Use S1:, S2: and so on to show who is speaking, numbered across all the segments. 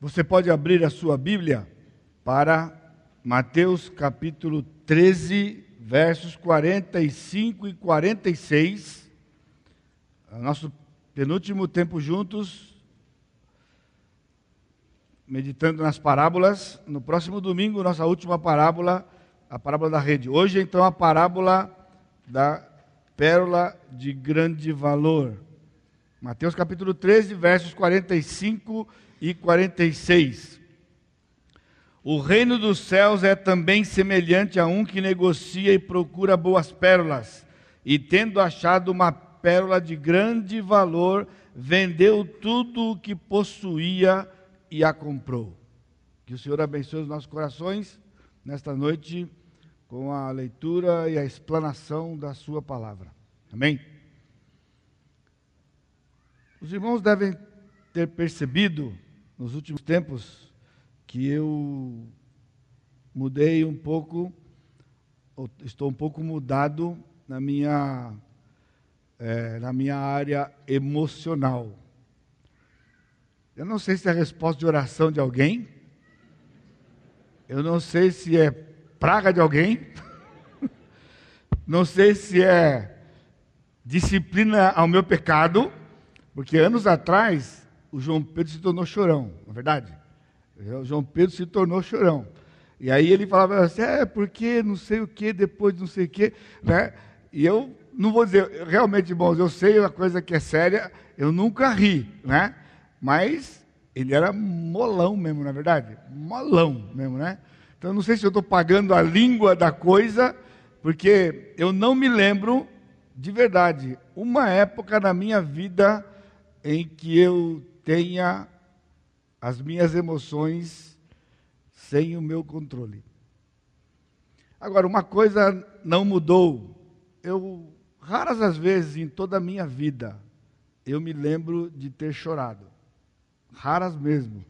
S1: Você pode abrir a sua Bíblia para Mateus capítulo 13, versos 45 e 46. Nosso penúltimo tempo juntos, meditando nas parábolas. No próximo domingo, nossa última parábola, a parábola da rede. Hoje, então, a parábola da pérola de grande valor. Mateus capítulo 13, versos 45 e 46. O reino dos céus é também semelhante a um que negocia e procura boas pérolas, e tendo achado uma pérola de grande valor, vendeu tudo o que possuía e a comprou. Que o Senhor abençoe os nossos corações nesta noite com a leitura e a explanação da Sua palavra. Amém? Os irmãos devem ter percebido nos últimos tempos que eu mudei um pouco, estou um pouco mudado na minha, é, na minha área emocional. Eu não sei se é a resposta de oração de alguém, eu não sei se é praga de alguém, não sei se é disciplina ao meu pecado, porque anos atrás o João Pedro se tornou chorão, na é verdade. O João Pedro se tornou chorão. E aí ele falava assim, é porque não sei o que, depois não sei o que, né? E eu não vou dizer, realmente, irmãos, eu sei uma coisa que é séria, eu nunca ri, né? Mas ele era molão mesmo, na é verdade? Molão mesmo, né? Então não sei se eu estou pagando a língua da coisa, porque eu não me lembro, de verdade, uma época na minha vida em que eu tenha as minhas emoções sem o meu controle. Agora, uma coisa não mudou. Eu, raras as vezes em toda a minha vida, eu me lembro de ter chorado. Raras mesmo.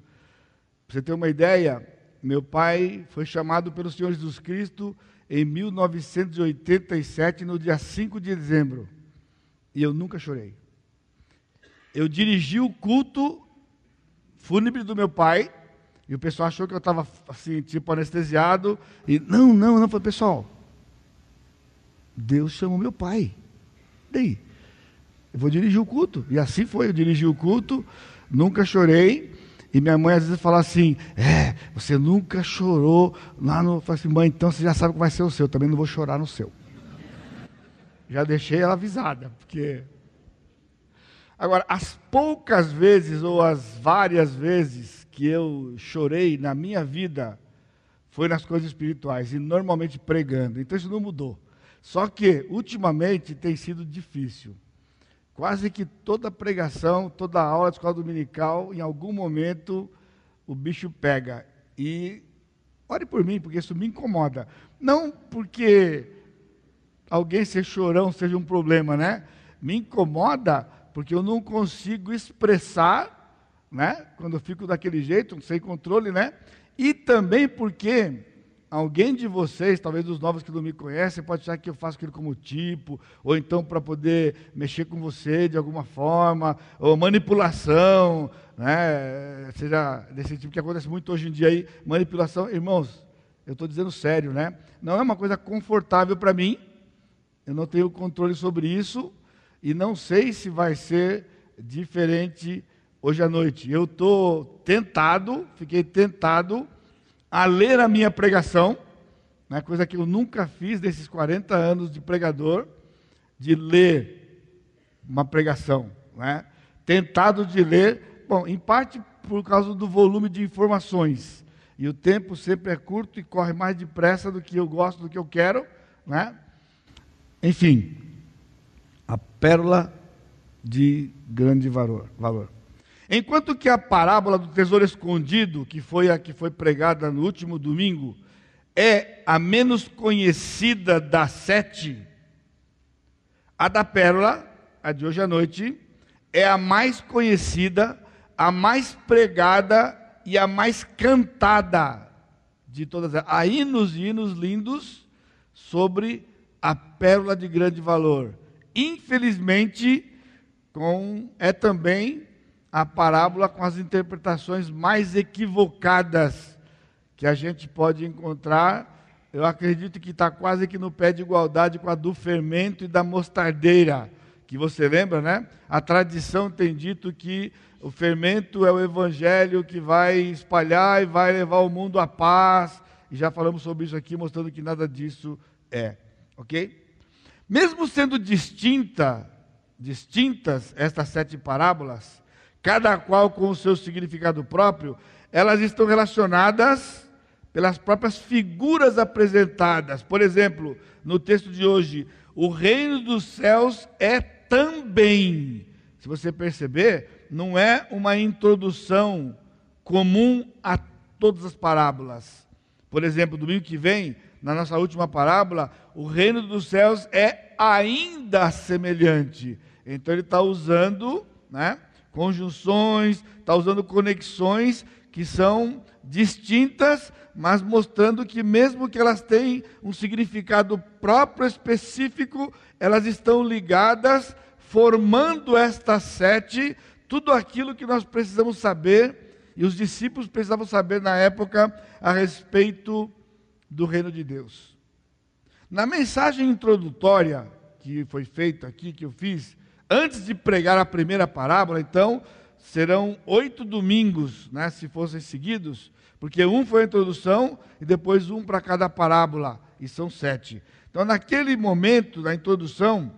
S1: Para você ter uma ideia, meu pai foi chamado pelo Senhor Jesus Cristo em 1987, no dia 5 de dezembro. E eu nunca chorei eu dirigi o culto fúnebre do meu pai, e o pessoal achou que eu estava assim, tipo anestesiado, e não, não, não, foi pessoal. Deus chamou meu pai. Daí, eu vou dirigir o culto. E assim foi, eu dirigi o culto, nunca chorei. E minha mãe às vezes fala assim: É, você nunca chorou lá no. Eu falo assim, mãe, então você já sabe que vai ser o seu, também não vou chorar no seu. Já deixei ela avisada, porque Agora, as poucas vezes ou as várias vezes que eu chorei na minha vida foi nas coisas espirituais e normalmente pregando. Então isso não mudou. Só que ultimamente tem sido difícil. Quase que toda pregação, toda aula de escola dominical, em algum momento o bicho pega. E ore por mim, porque isso me incomoda. Não porque alguém ser chorão seja um problema, né? Me incomoda porque eu não consigo expressar, né? Quando eu fico daquele jeito, sem controle, né? E também porque alguém de vocês, talvez dos novos que não me conhecem, pode achar que eu faço aquilo como tipo, ou então para poder mexer com você de alguma forma, ou manipulação, né? Seja desse tipo que acontece muito hoje em dia aí, manipulação, irmãos. Eu estou dizendo sério, né? Não é uma coisa confortável para mim. Eu não tenho controle sobre isso, e não sei se vai ser diferente hoje à noite. Eu estou tentado, fiquei tentado a ler a minha pregação, né, coisa que eu nunca fiz desses 40 anos de pregador, de ler uma pregação. Né? Tentado de ler, bom, em parte por causa do volume de informações. E o tempo sempre é curto e corre mais depressa do que eu gosto, do que eu quero. Né? Enfim, a pérola de grande valor. Enquanto que a parábola do tesouro escondido, que foi a que foi pregada no último domingo, é a menos conhecida das sete, a da pérola, a de hoje à noite, é a mais conhecida, a mais pregada e a mais cantada de todas. Há hinos e hinos lindos sobre a pérola de grande valor infelizmente, com, é também a parábola com as interpretações mais equivocadas que a gente pode encontrar. Eu acredito que está quase que no pé de igualdade com a do fermento e da mostardeira, que você lembra, né? A tradição tem dito que o fermento é o evangelho que vai espalhar e vai levar o mundo à paz. E já falamos sobre isso aqui, mostrando que nada disso é, ok? Mesmo sendo distinta, distintas estas sete parábolas, cada qual com o seu significado próprio, elas estão relacionadas pelas próprias figuras apresentadas. Por exemplo, no texto de hoje, o reino dos céus é também. Se você perceber, não é uma introdução comum a todas as parábolas. Por exemplo, domingo que vem, na nossa última parábola, o reino dos céus é ainda semelhante. Então ele está usando né, conjunções, está usando conexões que são distintas, mas mostrando que, mesmo que elas tenham um significado próprio, específico, elas estão ligadas, formando estas sete, tudo aquilo que nós precisamos saber, e os discípulos precisavam saber na época a respeito do reino de Deus. Na mensagem introdutória que foi feita aqui, que eu fiz, antes de pregar a primeira parábola, então, serão oito domingos, né, se fossem seguidos, porque um foi a introdução e depois um para cada parábola, e são sete. Então, naquele momento da introdução,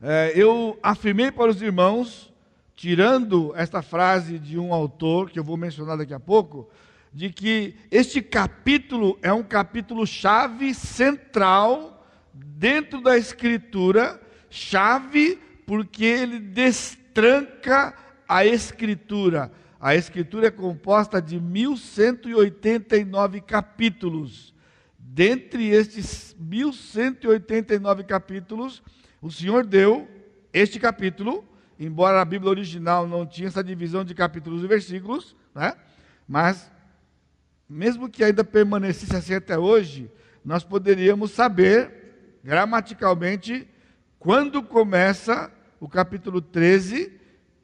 S1: é, eu afirmei para os irmãos, tirando esta frase de um autor, que eu vou mencionar daqui a pouco, de que este capítulo é um capítulo chave central dentro da Escritura, chave porque ele destranca a Escritura. A Escritura é composta de 1189 capítulos. Dentre estes 1189 capítulos, o Senhor deu este capítulo, embora a Bíblia original não tinha essa divisão de capítulos e versículos, né? mas mesmo que ainda permanecesse assim até hoje, nós poderíamos saber gramaticalmente quando começa o capítulo 13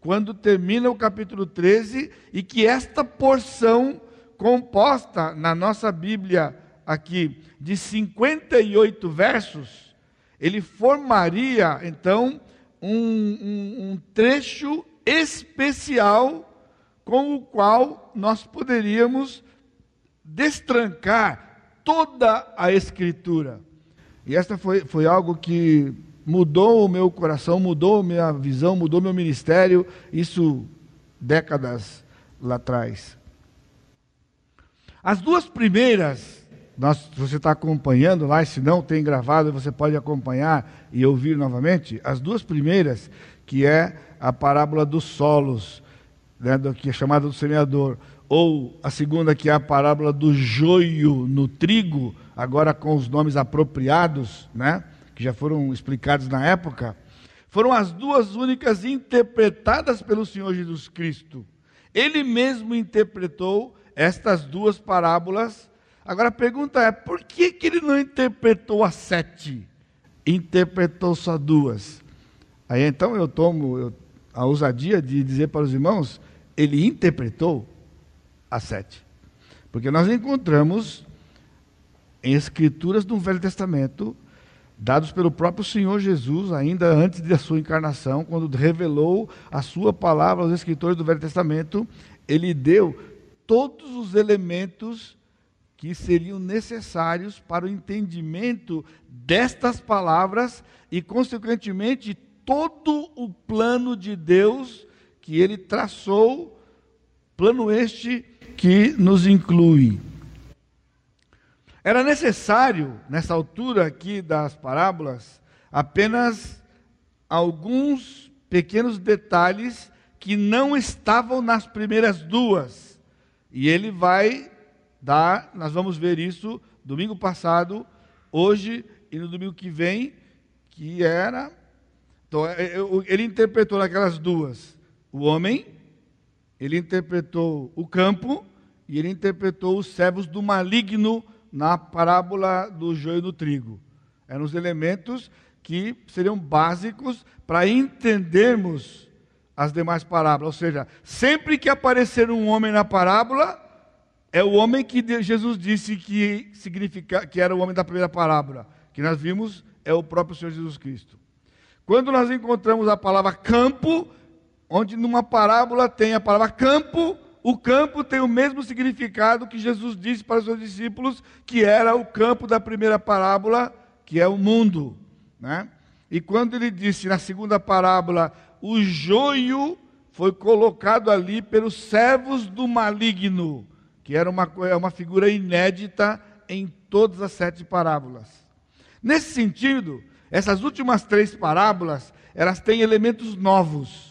S1: quando termina o capítulo 13 e que esta porção composta na nossa Bíblia aqui de 58 versos, ele formaria então um, um, um trecho especial com o qual nós poderíamos destrancar toda a Escritura. E esta foi, foi algo que mudou o meu coração, mudou minha visão, mudou meu ministério, isso décadas lá atrás. As duas primeiras, nós, você está acompanhando lá, se não tem gravado, você pode acompanhar e ouvir novamente. As duas primeiras, que é a parábola dos solos, né, do, que é chamada do semeador, ou a segunda, que é a parábola do joio no trigo, agora com os nomes apropriados, né? que já foram explicados na época, foram as duas únicas interpretadas pelo Senhor Jesus Cristo. Ele mesmo interpretou estas duas parábolas. Agora a pergunta é: por que, que ele não interpretou as sete? Interpretou só duas. Aí então eu tomo a ousadia de dizer para os irmãos: ele interpretou as sete. Porque nós encontramos em escrituras do Velho Testamento dados pelo próprio Senhor Jesus, ainda antes da sua encarnação, quando revelou a sua palavra aos escritores do Velho Testamento, ele deu todos os elementos que seriam necessários para o entendimento destas palavras e, consequentemente, todo o plano de Deus que ele traçou, plano este que nos inclui. Era necessário, nessa altura aqui das parábolas, apenas alguns pequenos detalhes que não estavam nas primeiras duas. E ele vai dar, nós vamos ver isso domingo passado, hoje e no domingo que vem, que era. Então, é, é, ele interpretou aquelas duas o homem, ele interpretou o campo e ele interpretou os servos do maligno na parábola do joio do trigo. Eram os elementos que seriam básicos para entendermos as demais parábolas. Ou seja, sempre que aparecer um homem na parábola, é o homem que Jesus disse que, significa, que era o homem da primeira parábola, que nós vimos é o próprio Senhor Jesus Cristo. Quando nós encontramos a palavra campo, onde numa parábola tem a palavra campo, o campo tem o mesmo significado que Jesus disse para os seus discípulos, que era o campo da primeira parábola, que é o mundo. Né? E quando ele disse na segunda parábola, o joio foi colocado ali pelos servos do maligno, que era uma, é uma figura inédita em todas as sete parábolas. Nesse sentido, essas últimas três parábolas, elas têm elementos novos,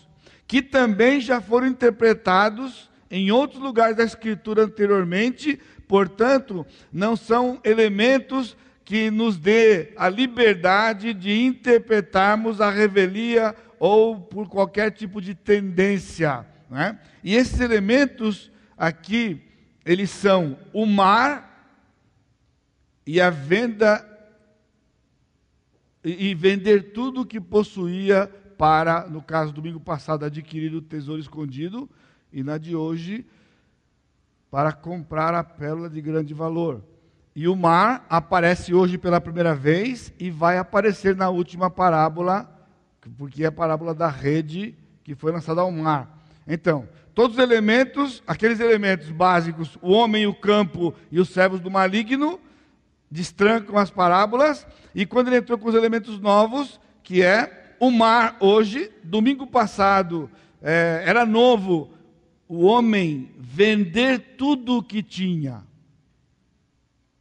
S1: que também já foram interpretados em outros lugares da Escritura anteriormente, portanto, não são elementos que nos dê a liberdade de interpretarmos a revelia ou por qualquer tipo de tendência. Né? E esses elementos aqui, eles são o mar e a venda e, vender tudo o que possuía para, no caso domingo passado, adquirir o tesouro escondido, e na de hoje, para comprar a pérola de grande valor. E o mar aparece hoje pela primeira vez e vai aparecer na última parábola, porque é a parábola da rede que foi lançada ao mar. Então, todos os elementos, aqueles elementos básicos, o homem, o campo e os servos do maligno, destrancam as parábolas, e quando ele entrou com os elementos novos, que é o mar hoje, domingo passado, é, era novo, o homem vender tudo o que tinha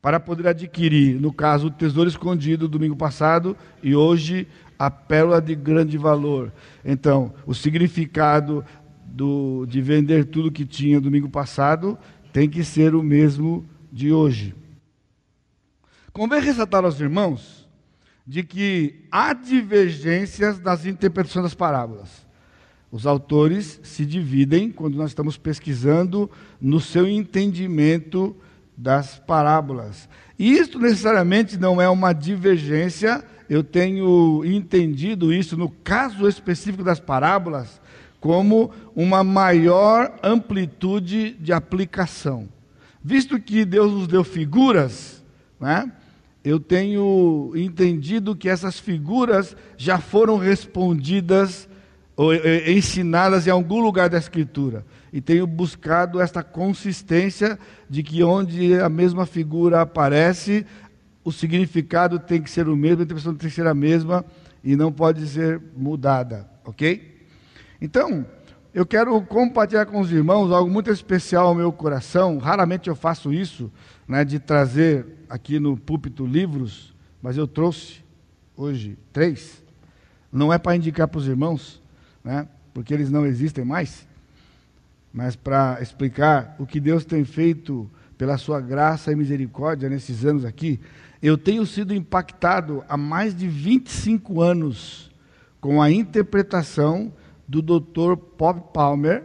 S1: para poder adquirir, no caso, o tesouro escondido domingo passado e hoje a pérola de grande valor. Então, o significado do, de vender tudo que tinha domingo passado tem que ser o mesmo de hoje. Convém ressaltar aos irmãos de que há divergências nas interpretações das parábolas. Os autores se dividem quando nós estamos pesquisando no seu entendimento das parábolas. E isto necessariamente não é uma divergência, eu tenho entendido isso no caso específico das parábolas como uma maior amplitude de aplicação. Visto que Deus nos deu figuras, né? Eu tenho entendido que essas figuras já foram respondidas ou ensinadas em algum lugar da Escritura. E tenho buscado esta consistência de que onde a mesma figura aparece, o significado tem que ser o mesmo, a interpretação tem que ser a mesma e não pode ser mudada, ok? Então, eu quero compartilhar com os irmãos algo muito especial ao meu coração. Raramente eu faço isso, né, de trazer aqui no púlpito livros, mas eu trouxe hoje três. Não é para indicar para os irmãos, né, porque eles não existem mais, mas para explicar o que Deus tem feito pela sua graça e misericórdia nesses anos aqui. Eu tenho sido impactado há mais de 25 anos com a interpretação do Dr. Bob Palmer,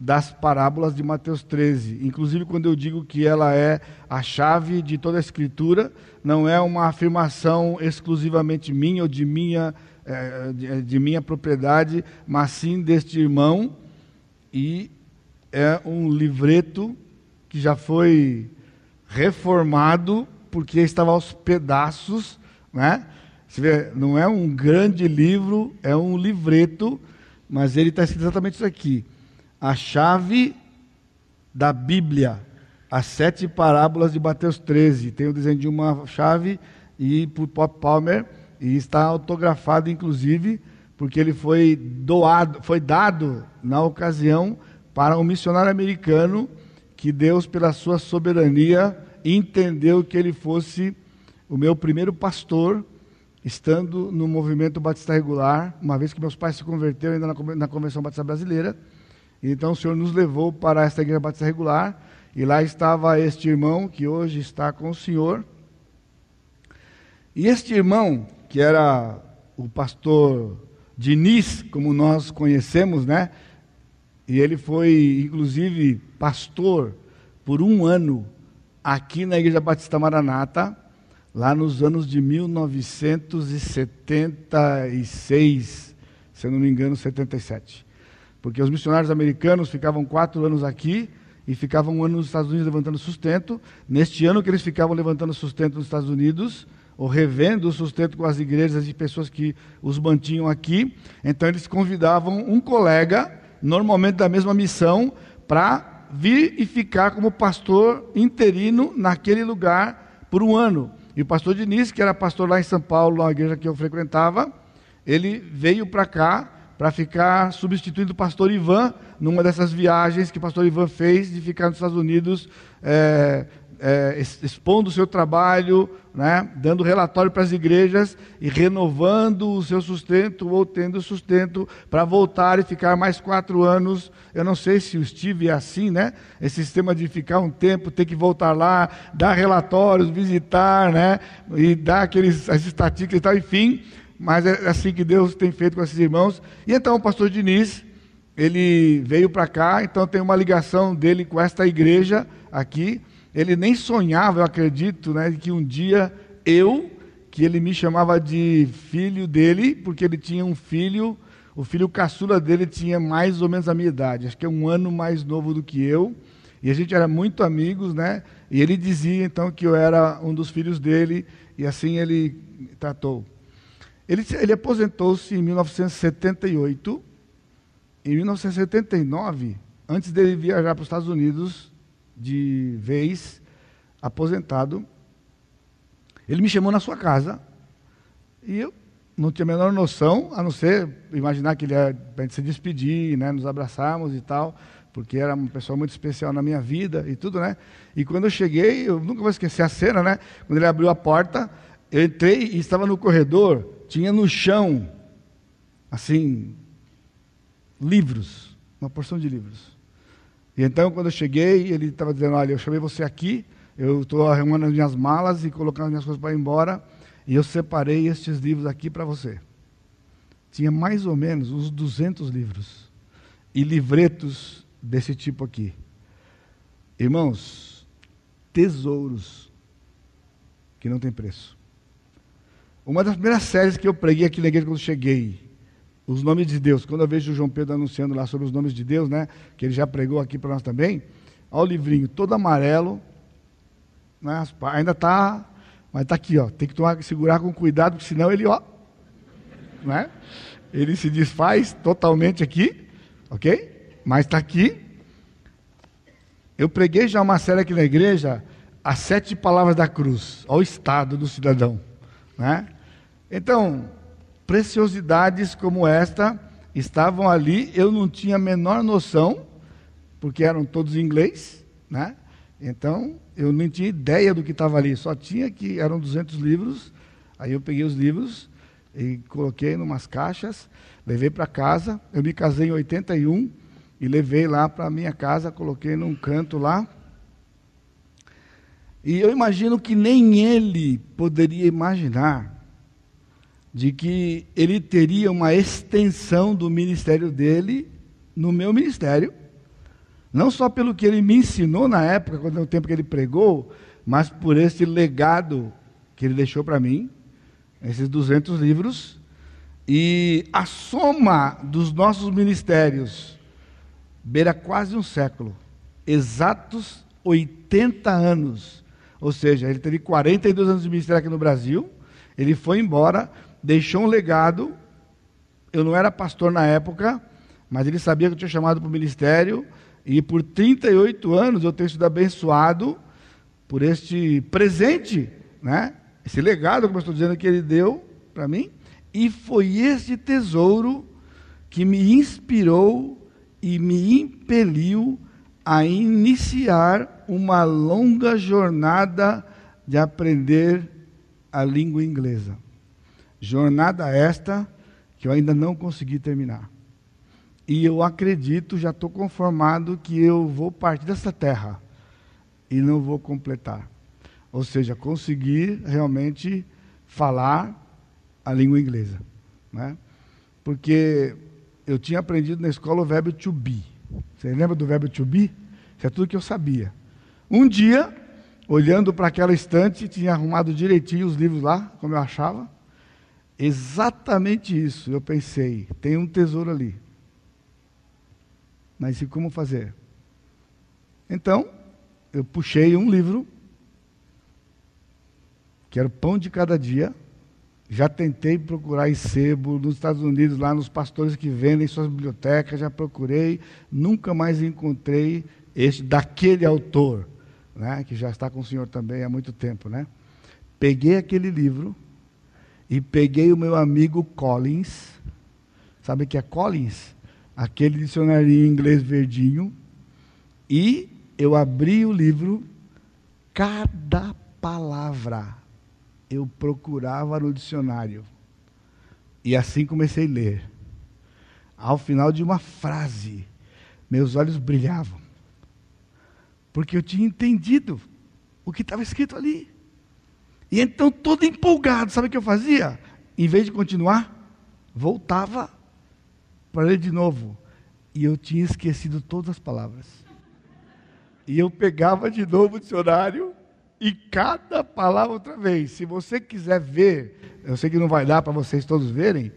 S1: das parábolas de Mateus 13. Inclusive, quando eu digo que ela é a chave de toda a Escritura, não é uma afirmação exclusivamente minha ou de minha, é, de, de minha propriedade, mas sim deste irmão. E é um livreto que já foi reformado porque estava aos pedaços, né? Você vê, não é um grande livro, é um livreto, mas ele está escrito exatamente isso aqui a chave da Bíblia, as sete parábolas de Mateus 13. Tem o desenho de uma chave e por Pop Palmer e está autografado inclusive porque ele foi doado, foi dado na ocasião para um missionário americano que Deus pela sua soberania entendeu que ele fosse o meu primeiro pastor estando no movimento batista regular, uma vez que meus pais se converteram ainda na, Convenção Batista Brasileira. Então o Senhor nos levou para esta igreja batista regular, e lá estava este irmão que hoje está com o Senhor. E este irmão, que era o pastor Diniz, como nós conhecemos, né? E ele foi, inclusive, pastor por um ano aqui na Igreja Batista Maranata, lá nos anos de 1976, se eu não me engano, 77. Porque os missionários americanos ficavam quatro anos aqui e ficavam um ano nos Estados Unidos levantando sustento. Neste ano que eles ficavam levantando sustento nos Estados Unidos, ou revendo o sustento com as igrejas de pessoas que os mantinham aqui, então eles convidavam um colega, normalmente da mesma missão, para vir e ficar como pastor interino naquele lugar por um ano. E o pastor Diniz, que era pastor lá em São Paulo, na igreja que eu frequentava, ele veio para cá para ficar substituindo o pastor Ivan numa dessas viagens que o pastor Ivan fez de ficar nos Estados Unidos é, é, expondo o seu trabalho, né, dando relatório para as igrejas e renovando o seu sustento ou tendo sustento para voltar e ficar mais quatro anos. Eu não sei se o Steve é assim, né? Esse sistema de ficar um tempo, ter que voltar lá, dar relatórios, visitar, né? E dar aqueles, as estatísticas e tal, enfim mas é assim que Deus tem feito com esses irmãos. E então o pastor Diniz, ele veio para cá, então tem uma ligação dele com esta igreja aqui. Ele nem sonhava, eu acredito, né, que um dia eu, que ele me chamava de filho dele, porque ele tinha um filho, o filho caçula dele tinha mais ou menos a minha idade, acho que é um ano mais novo do que eu. E a gente era muito amigos, né? E ele dizia então que eu era um dos filhos dele, e assim ele tratou. Ele, ele aposentou-se em 1978. Em 1979, antes dele viajar para os Estados Unidos, de vez, aposentado, ele me chamou na sua casa. E eu não tinha a menor noção, a não ser imaginar que ele ia para se despedir, né, nos abraçarmos e tal, porque era uma pessoa muito especial na minha vida e tudo, né? E quando eu cheguei, eu nunca vou esquecer a cena, né? Quando ele abriu a porta, eu entrei e estava no corredor tinha no chão, assim, livros, uma porção de livros. E então, quando eu cheguei, ele estava dizendo: Olha, eu chamei você aqui, eu estou arrumando as minhas malas e colocando as minhas coisas para ir embora, e eu separei estes livros aqui para você. Tinha mais ou menos uns 200 livros e livretos desse tipo aqui. Irmãos, tesouros que não tem preço. Uma das primeiras séries que eu preguei aqui na igreja quando cheguei, os nomes de Deus. Quando eu vejo o João Pedro anunciando lá sobre os nomes de Deus, né, que ele já pregou aqui para nós também, olha o livrinho todo amarelo, né, ainda está, mas está aqui, ó, tem que tomar, segurar com cuidado, porque senão ele, ó, né, ele se desfaz totalmente aqui, ok? Mas está aqui. Eu preguei já uma série aqui na igreja, as sete palavras da cruz, ao estado do cidadão, né? Então, preciosidades como esta estavam ali, eu não tinha a menor noção, porque eram todos em inglês, né? Então, eu nem tinha ideia do que estava ali, só tinha que eram 200 livros. Aí eu peguei os livros e coloquei em umas caixas, levei para casa. Eu me casei em 81 e levei lá para minha casa, coloquei num canto lá. E eu imagino que nem ele poderia imaginar de que ele teria uma extensão do ministério dele no meu ministério, não só pelo que ele me ensinou na época, quando é o tempo que ele pregou, mas por esse legado que ele deixou para mim, esses 200 livros, e a soma dos nossos ministérios beira quase um século, exatos 80 anos. Ou seja, ele teve 42 anos de ministério aqui no Brasil, ele foi embora, deixou um legado. Eu não era pastor na época, mas ele sabia que eu tinha chamado para o ministério. E por 38 anos eu tenho sido abençoado por este presente, né? esse legado, como eu estou dizendo, que ele deu para mim. E foi esse tesouro que me inspirou e me impeliu a iniciar uma longa jornada de aprender a língua inglesa. Jornada esta que eu ainda não consegui terminar. E eu acredito, já estou conformado que eu vou partir dessa terra e não vou completar. Ou seja, conseguir realmente falar a língua inglesa. Né? Porque eu tinha aprendido na escola o verbo to be. Você lembra do verbo to be? Isso é tudo que eu sabia. Um dia, olhando para aquela estante, tinha arrumado direitinho os livros lá, como eu achava. Exatamente isso, eu pensei, tem um tesouro ali. Mas e como fazer? Então, eu puxei um livro, que era o Pão de Cada Dia. Já tentei procurar em sebo nos Estados Unidos, lá nos pastores que vendem suas bibliotecas, já procurei, nunca mais encontrei este daquele autor, né, que já está com o senhor também há muito tempo, né? Peguei aquele livro e peguei o meu amigo Collins. Sabe o que é Collins? Aquele dicionário em inglês verdinho. E eu abri o livro, cada palavra eu procurava no dicionário. E assim comecei a ler. Ao final de uma frase, meus olhos brilhavam. Porque eu tinha entendido o que estava escrito ali. E então, todo empolgado, sabe o que eu fazia? Em vez de continuar, voltava para ler de novo. E eu tinha esquecido todas as palavras. E eu pegava de novo o dicionário e cada palavra outra vez. Se você quiser ver, eu sei que não vai dar para vocês todos verem,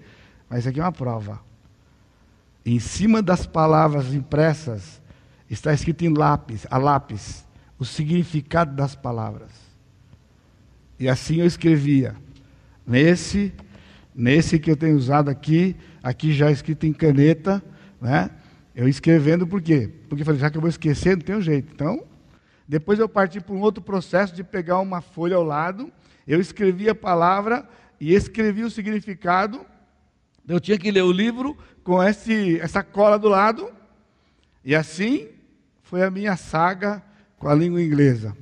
S1: mas isso aqui é uma prova. Em cima das palavras impressas está escrito em lápis, a lápis, o significado das palavras. E assim eu escrevia. Nesse, nesse que eu tenho usado aqui, aqui já escrito em caneta, né? Eu escrevendo por quê? Porque falei, já que eu vou esquecer, não tem um jeito. Então, depois eu parti para um outro processo de pegar uma folha ao lado, eu escrevi a palavra e escrevi o significado. Eu tinha que ler o livro com esse, essa cola do lado. E assim foi a minha saga com a língua inglesa.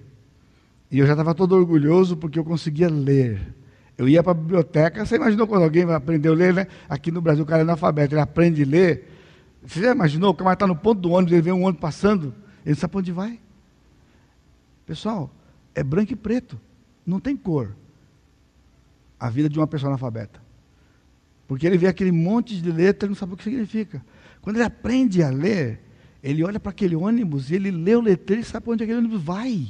S1: E eu já estava todo orgulhoso porque eu conseguia ler. Eu ia para a biblioteca, você imaginou quando alguém vai aprender a ler, né? Aqui no Brasil o cara é analfabeto, ele aprende a ler, você já imaginou? O cara está no ponto do ônibus, ele vê um ônibus passando, ele sabe onde vai. Pessoal, é branco e preto, não tem cor. A vida de uma pessoa analfabeta. Porque ele vê aquele monte de letra e não sabe o que significa. Quando ele aprende a ler, ele olha para aquele ônibus e ele lê o letreiro e sabe para onde aquele ônibus vai.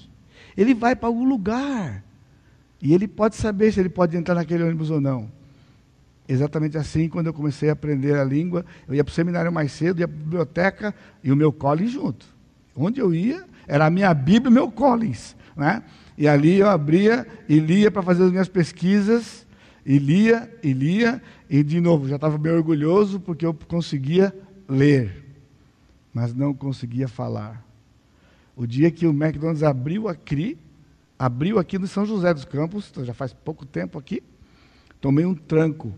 S1: Ele vai para algum lugar. E ele pode saber se ele pode entrar naquele ônibus ou não. Exatamente assim, quando eu comecei a aprender a língua, eu ia para o seminário mais cedo, ia para a biblioteca e o meu Collins junto. Onde eu ia, era a minha Bíblia e o meu Collins. Né? E ali eu abria e lia para fazer as minhas pesquisas, e lia, e lia, e de novo, já estava bem orgulhoso porque eu conseguia ler, mas não conseguia falar. O dia que o McDonald's abriu aqui, abriu aqui no São José dos Campos, então já faz pouco tempo aqui, tomei um tranco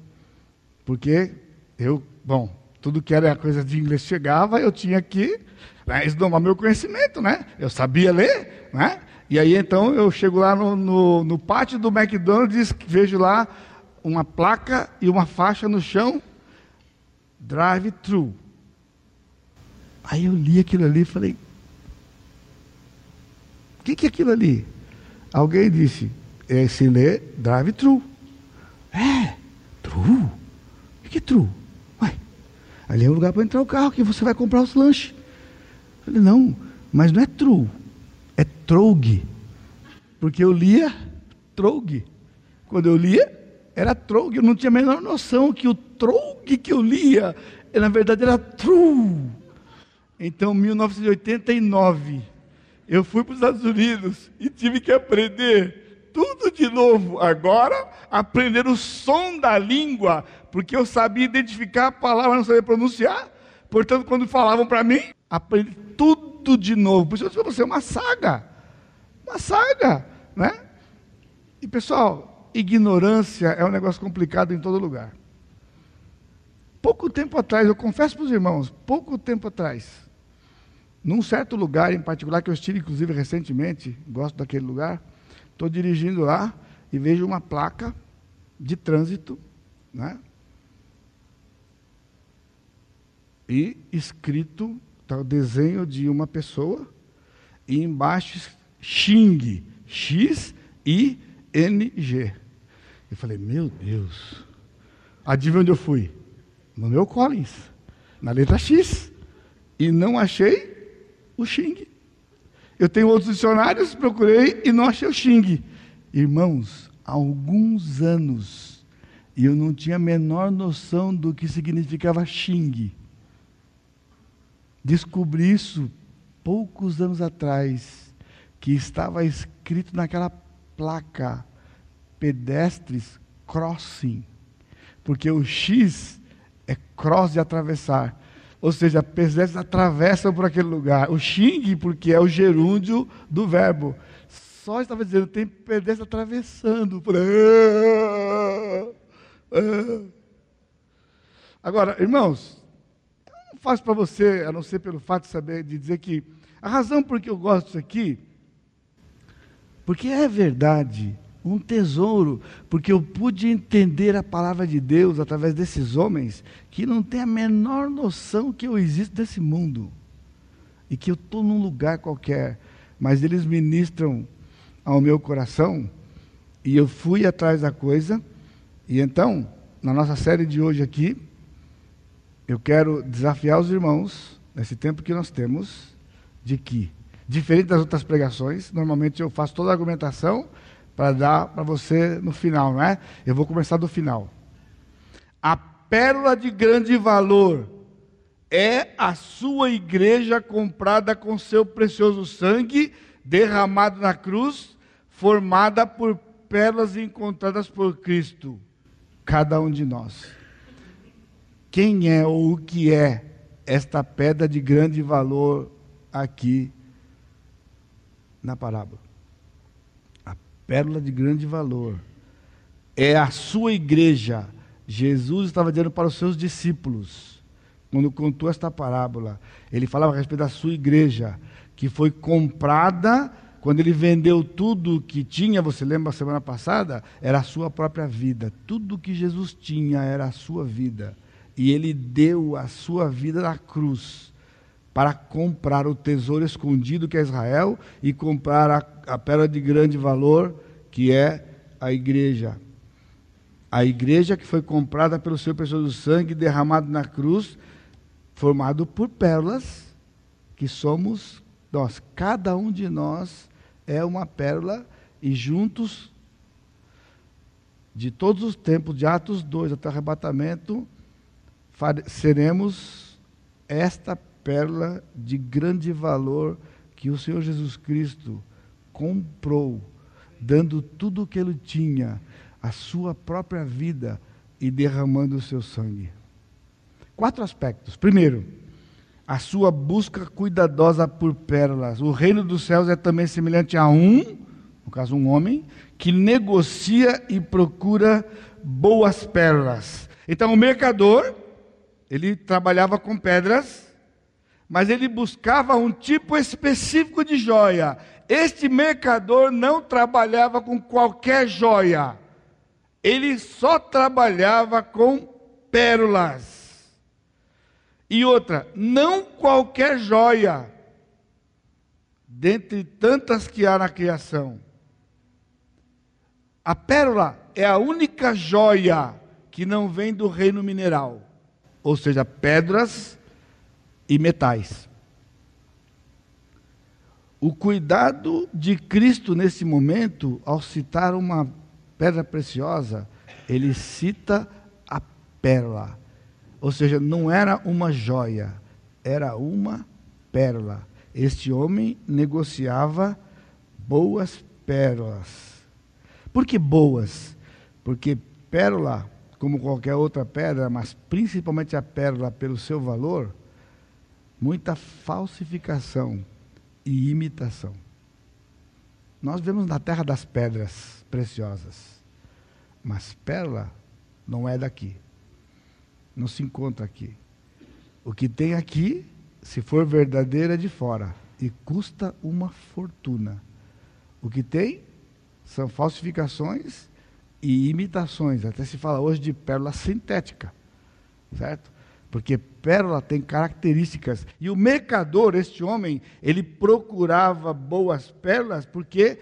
S1: porque eu, bom, tudo que era coisa de inglês chegava, eu tinha que né, esdomar meu conhecimento, né? Eu sabia ler, né? E aí então eu chego lá no, no, no pátio do McDonald's, vejo lá uma placa e uma faixa no chão, drive-thru. Aí eu li aquilo ali e falei, o que, que é aquilo ali? Alguém disse, é, se lê drive-thru. É, true que true? Ué, ali é o lugar para entrar o carro, que você vai comprar os lanches. Eu falei, não, mas não é true, é trogue. Porque eu lia trogue. Quando eu lia, era trogue. Eu não tinha a menor noção que o trogue que eu lia, na verdade, era true. Então, 1989, eu fui para os Estados Unidos e tive que aprender tudo de novo. Agora, aprender o som da língua porque eu sabia identificar a palavra, não sabia pronunciar. Portanto, quando falavam para mim, aprendi tudo de novo. Por isso eu disse para você, uma saga. Uma saga, né? E pessoal, ignorância é um negócio complicado em todo lugar. Pouco tempo atrás, eu confesso para os irmãos, pouco tempo atrás, num certo lugar em particular, que eu estive inclusive recentemente, gosto daquele lugar, estou dirigindo lá e vejo uma placa de trânsito, né? e escrito tá, o desenho de uma pessoa e embaixo Xing, X I N G. Eu falei, meu Deus. Adivinha onde eu fui? No meu Collins, na letra X. E não achei o Xing. Eu tenho outros dicionários, procurei e não achei o Xing. Irmãos, há alguns anos, e eu não tinha a menor noção do que significava Xing. Descobri isso poucos anos atrás, que estava escrito naquela placa: pedestres crossing. Porque o X cross de atravessar. Ou seja, pedestres atravessam por aquele lugar. O xing, porque é o gerúndio do verbo. Só estava dizendo, tem pedestres atravessando. Por... Agora, irmãos, não fácil para você, a não ser pelo fato de saber, de dizer que a razão por que eu gosto disso aqui, porque é verdade um tesouro, porque eu pude entender a palavra de Deus através desses homens que não têm a menor noção que eu existo nesse mundo e que eu estou num lugar qualquer, mas eles ministram ao meu coração e eu fui atrás da coisa. E então, na nossa série de hoje aqui, eu quero desafiar os irmãos, nesse tempo que nós temos, de que, diferente das outras pregações, normalmente eu faço toda a argumentação para dar para você no final, não é? Eu vou começar do final. A pérola de grande valor é a sua igreja comprada com seu precioso sangue, derramado na cruz, formada por pérolas encontradas por Cristo, cada um de nós. Quem é ou o que é esta pedra de grande valor aqui na parábola? Pérola de grande valor. É a sua igreja. Jesus estava dizendo para os seus discípulos, quando contou esta parábola, ele falava a respeito da sua igreja, que foi comprada quando ele vendeu tudo que tinha, você lembra a semana passada? Era a sua própria vida. Tudo que Jesus tinha era a sua vida. E ele deu a sua vida na cruz para comprar o tesouro escondido que é Israel e comprar a a pérola de grande valor, que é a igreja. A igreja que foi comprada pelo seu precioso sangue derramado na cruz, formado por pérolas, que somos nós. Cada um de nós é uma pérola e juntos, de todos os tempos, de Atos 2 até o arrebatamento, seremos esta pérola de grande valor que o Senhor Jesus Cristo comprou, dando tudo o que ele tinha, a sua própria vida e derramando o seu sangue. Quatro aspectos. Primeiro, a sua busca cuidadosa por pérolas. O reino dos céus é também semelhante a um, no caso um homem, que negocia e procura boas pérolas. Então o mercador, ele trabalhava com pedras, mas ele buscava um tipo específico de joia. Este mercador não trabalhava com qualquer joia, ele só trabalhava com pérolas. E outra, não qualquer joia, dentre tantas que há na criação. A pérola é a única joia que não vem do reino mineral, ou seja, pedras e metais. O cuidado de Cristo nesse momento, ao citar uma pedra preciosa, ele cita a pérola. Ou seja, não era uma joia, era uma pérola. Este homem negociava boas pérolas. Por que boas? Porque pérola, como qualquer outra pedra, mas principalmente a pérola pelo seu valor, muita falsificação e imitação. Nós vemos na terra das pedras preciosas, mas pérola não é daqui, não se encontra aqui. O que tem aqui, se for verdadeira, é de fora e custa uma fortuna. O que tem são falsificações e imitações. Até se fala hoje de pérola sintética, certo? Porque pérola tem características. E o mercador, este homem, ele procurava boas pérolas, porque,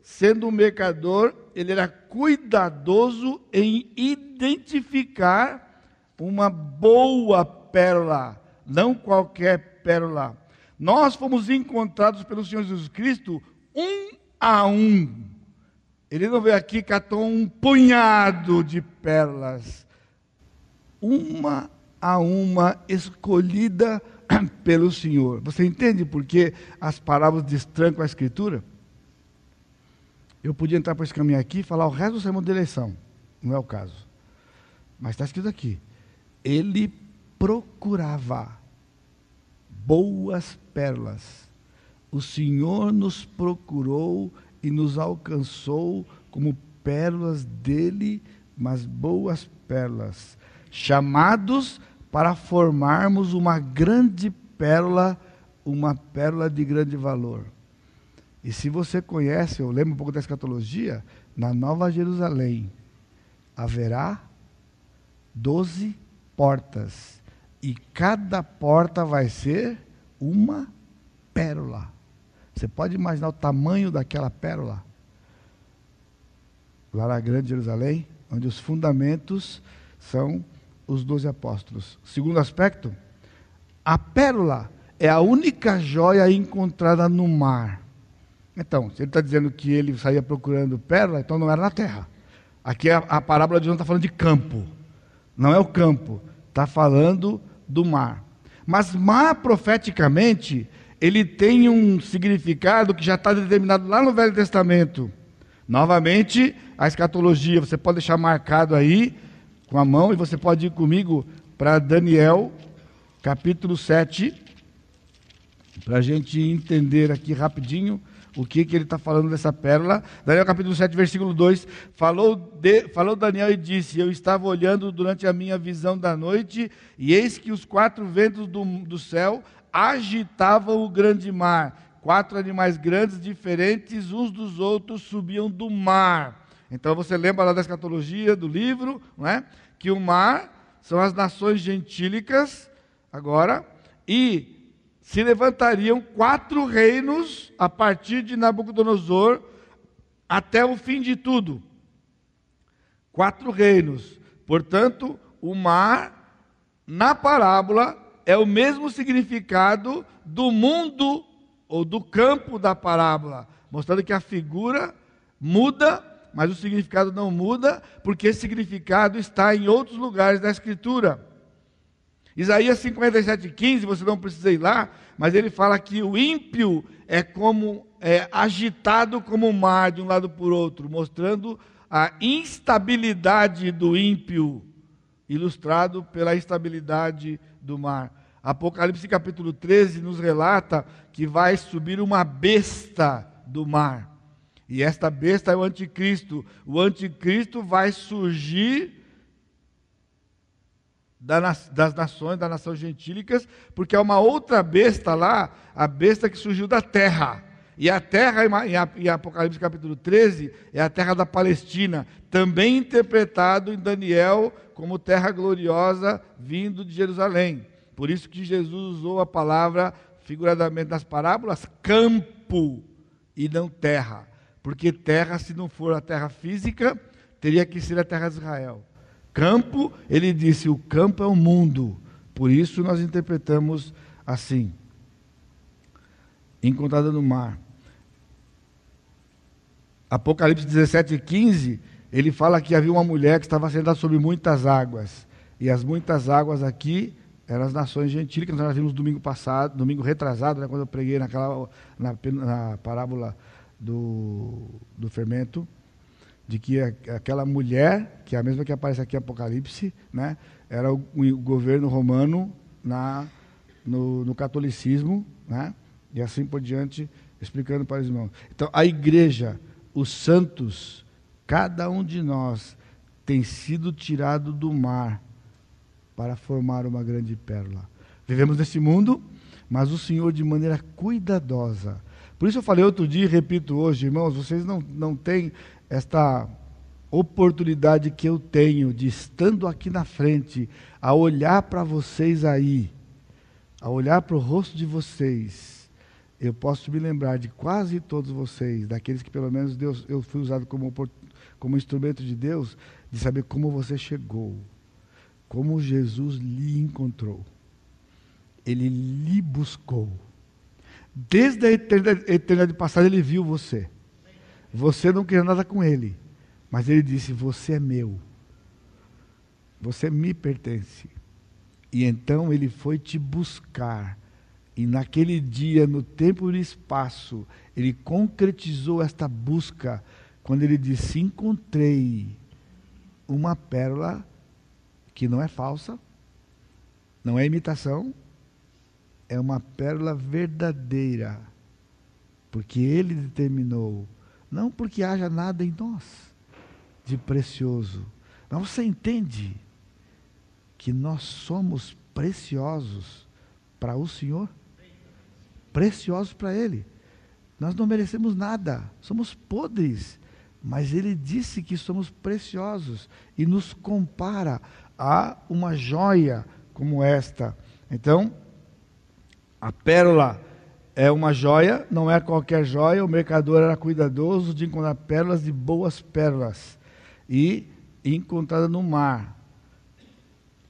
S1: sendo um mercador, ele era cuidadoso em identificar uma boa pérola, não qualquer pérola. Nós fomos encontrados pelo Senhor Jesus Cristo um a um. Ele não veio aqui catou um punhado de pérolas. Uma a uma escolhida pelo Senhor. Você entende por que as parábolas destrancam a Escritura? Eu podia entrar por esse caminho aqui e falar o resto do sermão de eleição. Não é o caso. Mas está escrito aqui. Ele procurava boas pérolas. O Senhor nos procurou e nos alcançou como pérolas dele, mas boas pérolas, chamados para formarmos uma grande pérola, uma pérola de grande valor. E se você conhece, eu lembro um pouco da escatologia, na Nova Jerusalém haverá doze portas. E cada porta vai ser uma pérola. Você pode imaginar o tamanho daquela pérola? Lá na Grande Jerusalém, onde os fundamentos são os doze apóstolos. Segundo aspecto, a pérola é a única joia encontrada no mar. Então, se ele está dizendo que ele saía procurando pérola, então não era na terra. Aqui a, a parábola de João está falando de campo. Não é o campo, está falando do mar. Mas mar, profeticamente, ele tem um significado que já está determinado lá no Velho Testamento. Novamente, a escatologia, você pode deixar marcado aí com a mão e você pode ir comigo para Daniel, capítulo 7, para a gente entender aqui rapidinho o que, que ele está falando dessa pérola. Daniel capítulo 7, versículo 2, falou, de, falou Daniel e disse, eu estava olhando durante a minha visão da noite, e eis que os quatro ventos do, do céu agitavam o grande mar. Quatro animais grandes, diferentes uns dos outros, subiam do mar. Então você lembra lá da escatologia do livro, não é? Que o mar são as nações gentílicas, agora, e se levantariam quatro reinos a partir de Nabucodonosor até o fim de tudo. Quatro reinos. Portanto, o mar, na parábola, é o mesmo significado do mundo ou do campo da parábola, mostrando que a figura muda, mas o significado não muda, porque esse significado está em outros lugares da Escritura. Isaías 57,15, você não precisa ir lá, mas ele fala que o ímpio é como é, agitado como o mar de um lado por outro, mostrando a instabilidade do ímpio, ilustrado pela instabilidade do mar. Apocalipse capítulo 13 nos relata que vai subir uma besta do mar. E esta besta é o anticristo. O anticristo vai surgir das nações, das nações gentílicas, porque é uma outra besta lá, a besta que surgiu da terra. E a terra, em Apocalipse capítulo 13, é a terra da Palestina, também interpretado em Daniel como terra gloriosa vindo de Jerusalém. Por isso que Jesus usou a palavra, figuradamente nas parábolas, campo e não terra. Porque terra, se não for a terra física, teria que ser a terra de Israel campo, ele disse: o campo é o mundo. Por isso nós interpretamos assim. Encontrada no mar. Apocalipse 17, 15, ele fala que havia uma mulher que estava sentada sobre muitas águas. E as muitas águas aqui eram as nações gentílicas, nós vimos domingo passado, domingo retrasado, né, quando eu preguei naquela, na, na parábola do, do fermento de que aquela mulher, que é a mesma que aparece aqui em Apocalipse, né, era o, o governo romano na, no, no catolicismo, né, e assim por diante, explicando para os irmãos. Então, a igreja, os santos, cada um de nós tem sido tirado do mar para formar uma grande pérola. Vivemos nesse mundo, mas o Senhor, de maneira cuidadosa, por isso eu falei outro dia e repito hoje, irmãos, vocês não, não têm esta oportunidade que eu tenho de estando aqui na frente, a olhar para vocês aí, a olhar para o rosto de vocês, eu posso me lembrar de quase todos vocês, daqueles que pelo menos Deus, eu fui usado como, como instrumento de Deus, de saber como você chegou, como Jesus lhe encontrou. Ele lhe buscou. Desde a eternidade, passada, ele viu você. Você não queria nada com ele, mas ele disse: Você é meu. Você me pertence. E então ele foi te buscar. E naquele dia, no tempo e no espaço, ele concretizou esta busca quando ele disse: Encontrei uma pérola que não é falsa, não é imitação, é uma pérola verdadeira. Porque ele determinou, não porque haja nada em nós de precioso, mas você entende que nós somos preciosos para o Senhor? Preciosos para Ele. Nós não merecemos nada, somos podres, mas Ele disse que somos preciosos e nos compara a uma joia como esta. Então, a pérola é uma joia, não é qualquer joia, o mercador era cuidadoso de encontrar pérolas de boas pérolas e encontrada no mar.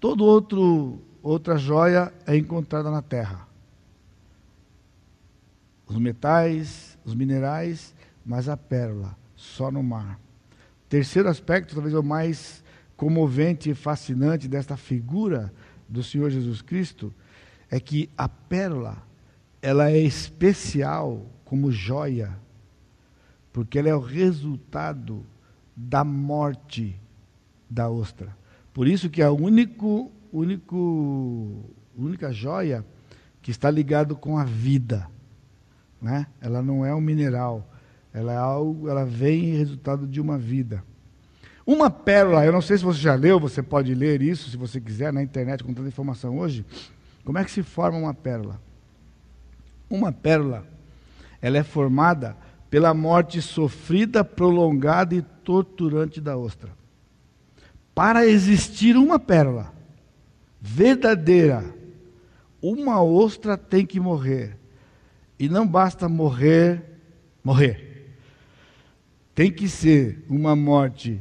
S1: Todo outro outra joia é encontrada na terra. Os metais, os minerais, mas a pérola só no mar. Terceiro aspecto, talvez o mais comovente e fascinante desta figura do Senhor Jesus Cristo, é que a pérola, ela é especial como joia, porque ela é o resultado da morte da ostra. Por isso que a único, único, única joia que está ligado com a vida, né? Ela não é um mineral, ela é algo, ela vem em resultado de uma vida. Uma pérola, eu não sei se você já leu, você pode ler isso se você quiser na internet com tanta informação hoje. Como é que se forma uma pérola? Uma pérola, ela é formada pela morte sofrida, prolongada e torturante da ostra para existir uma pérola verdadeira, uma ostra tem que morrer. E não basta morrer, morrer. Tem que ser uma morte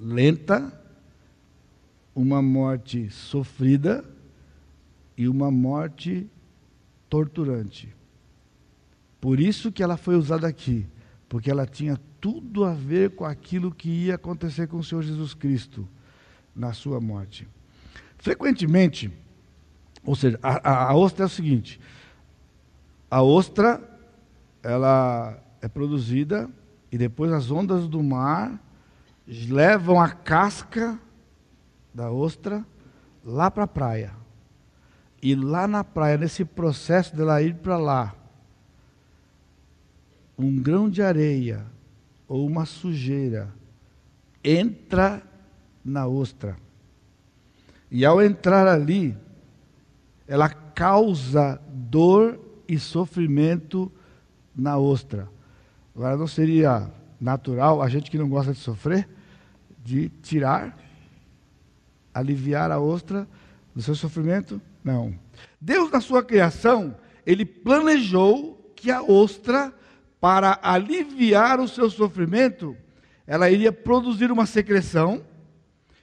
S1: lenta, uma morte sofrida e uma morte torturante. Por isso que ela foi usada aqui, porque ela tinha tudo a ver com aquilo que ia acontecer com o Senhor Jesus Cristo na sua morte. Frequentemente, ou seja, a, a, a ostra é o seguinte: a ostra ela é produzida e depois as ondas do mar levam a casca da ostra lá para a praia. E lá na praia, nesse processo dela ir para lá, um grão de areia ou uma sujeira entra na ostra. E ao entrar ali, ela causa dor e sofrimento na ostra. Agora, não seria natural a gente que não gosta de sofrer, de tirar, aliviar a ostra do seu sofrimento? Não. Deus, na sua criação, ele planejou que a ostra, para aliviar o seu sofrimento, ela iria produzir uma secreção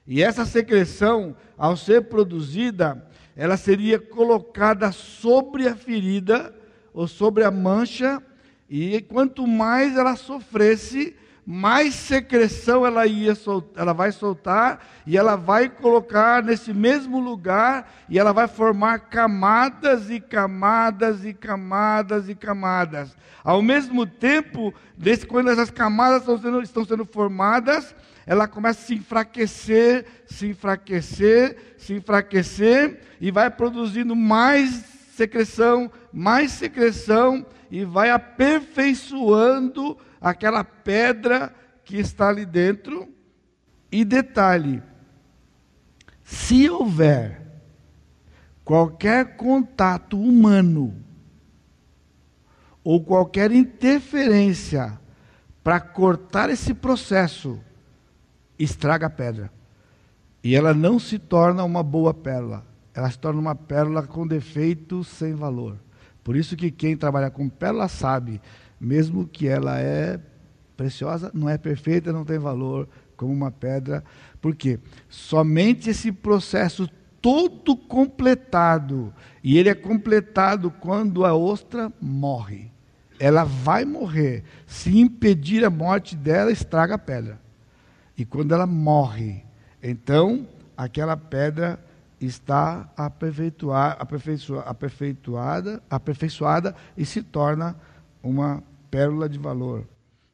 S1: e essa secreção, ao ser produzida, ela seria colocada sobre a ferida ou sobre a mancha, e quanto mais ela sofresse, mais secreção ela ia ela vai soltar e ela vai colocar nesse mesmo lugar e ela vai formar camadas e camadas e camadas e camadas. Ao mesmo tempo, desse, quando essas camadas estão sendo, estão sendo formadas, ela começa a se enfraquecer, se enfraquecer, se enfraquecer, e vai produzindo mais secreção, mais secreção, e vai aperfeiçoando aquela pedra que está ali dentro. E detalhe: se houver qualquer contato humano ou qualquer interferência para cortar esse processo, estraga a pedra. E ela não se torna uma boa pérola. Ela se torna uma pérola com defeito, sem valor. Por isso que quem trabalha com pérola sabe, mesmo que ela é preciosa, não é perfeita, não tem valor como uma pedra. Por quê? Somente esse processo todo completado, e ele é completado quando a ostra morre. Ela vai morrer. Se impedir a morte dela, estraga a pedra. E quando ela morre, então aquela pedra está aperfeiçoada, aperfeiçoada, aperfeiçoada e se torna uma pérola de valor.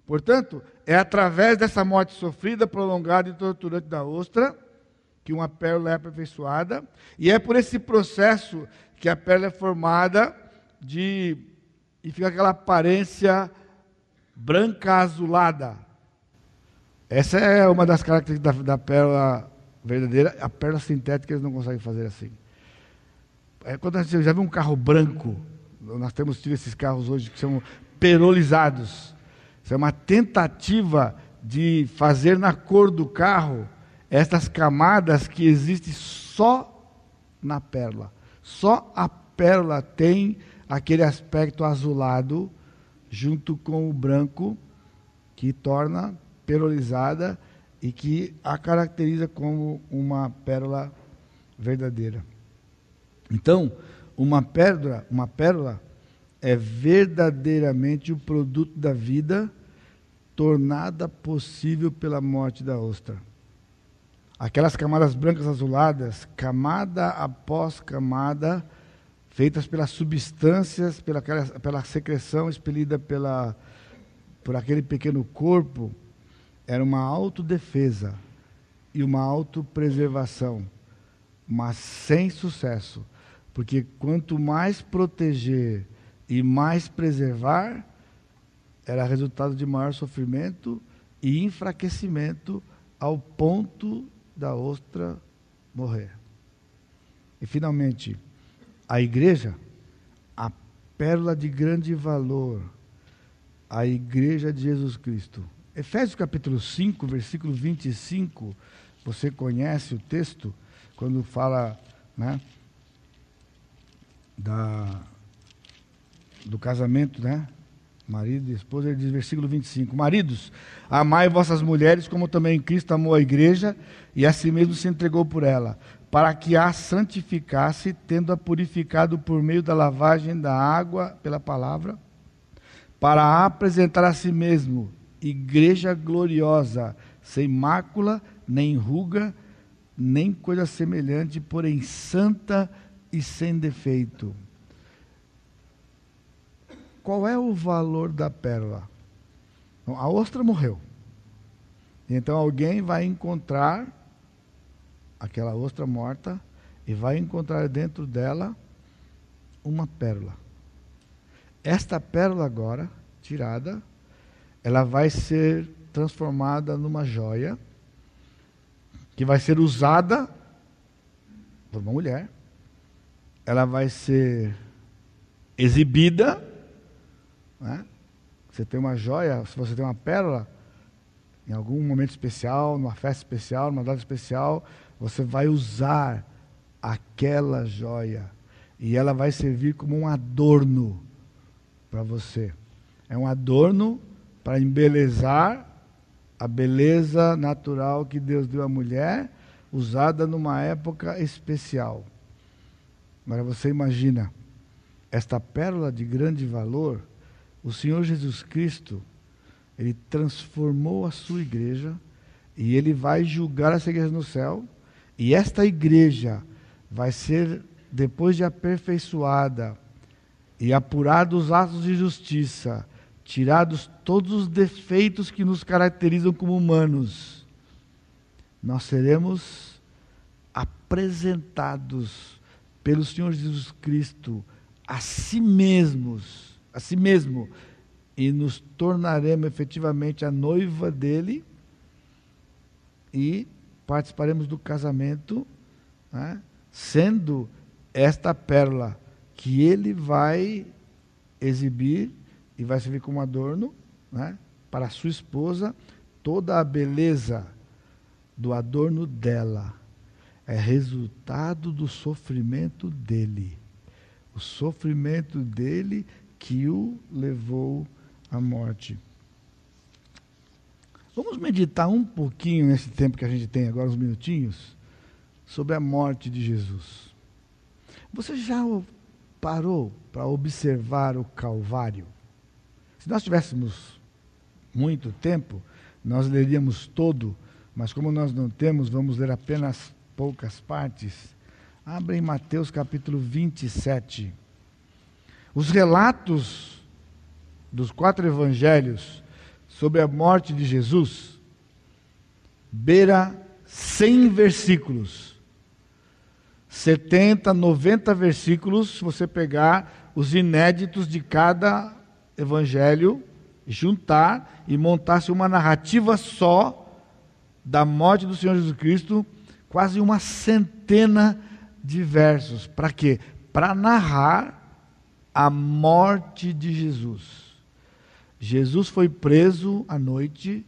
S1: Portanto, é através dessa morte sofrida, prolongada e torturante da ostra que uma pérola é aperfeiçoada, e é por esse processo que a pérola é formada de e fica aquela aparência branca azulada. Essa é uma das características da, da pérola verdadeira. A pérola sintética eles não conseguem fazer assim. É, quando gente já viu um carro branco, nós temos tido esses carros hoje que são perolizados. Isso é uma tentativa de fazer na cor do carro estas camadas que existem só na pérola. Só a pérola tem aquele aspecto azulado junto com o branco que torna perolizada e que a caracteriza como uma pérola verdadeira. Então, uma pérola, uma pérola é verdadeiramente o produto da vida tornada possível pela morte da ostra. Aquelas camadas brancas azuladas, camada após camada, feitas pelas substâncias, pela, pela secreção expelida pela, por aquele pequeno corpo, era uma autodefesa e uma autopreservação, mas sem sucesso, porque quanto mais proteger e mais preservar, era resultado de maior sofrimento e enfraquecimento ao ponto da ostra morrer. E finalmente, a igreja, a pérola de grande valor, a igreja de Jesus Cristo. Efésios capítulo 5, versículo 25, você conhece o texto, quando fala né, da, do casamento, né? Marido e esposa, ele diz, versículo 25: Maridos, amai vossas mulheres, como também Cristo amou a igreja e a si mesmo se entregou por ela, para que a santificasse, tendo-a purificado por meio da lavagem da água pela palavra, para apresentar a si mesmo igreja gloriosa, sem mácula, nem ruga, nem coisa semelhante, porém santa e sem defeito. Qual é o valor da pérola? A ostra morreu. Então alguém vai encontrar aquela ostra morta e vai encontrar dentro dela uma pérola. Esta pérola agora, tirada, ela vai ser transformada numa joia que vai ser usada por uma mulher. Ela vai ser exibida. Né? Você tem uma joia, se você tem uma pérola, em algum momento especial, numa festa especial, numa data especial, você vai usar aquela joia e ela vai servir como um adorno para você. É um adorno para embelezar a beleza natural que Deus deu à mulher, usada numa época especial. Agora você imagina, esta pérola de grande valor, o Senhor Jesus Cristo, ele transformou a sua igreja e ele vai julgar essa igreja no céu e esta igreja vai ser, depois de aperfeiçoada e apurados os atos de justiça, tirados todos os defeitos que nos caracterizam como humanos, nós seremos apresentados pelo Senhor Jesus Cristo a si mesmos, a si mesmo, e nos tornaremos efetivamente a noiva dele e participaremos do casamento, né, sendo esta pérola que ele vai exibir e vai servir como adorno né, para a sua esposa, toda a beleza do adorno dela é resultado do sofrimento dele. O sofrimento dele que o levou à morte. Vamos meditar um pouquinho nesse tempo que a gente tem agora, uns minutinhos, sobre a morte de Jesus. Você já parou para observar o Calvário? Se nós tivéssemos muito tempo, nós leríamos todo, mas como nós não temos, vamos ler apenas poucas partes. Abre em Mateus capítulo 27. Os relatos dos quatro evangelhos sobre a morte de Jesus beira 100 versículos. 70, 90 versículos, se você pegar os inéditos de cada evangelho, juntar e montasse uma narrativa só da morte do Senhor Jesus Cristo, quase uma centena de versos. Para quê? Para narrar a morte de Jesus. Jesus foi preso à noite,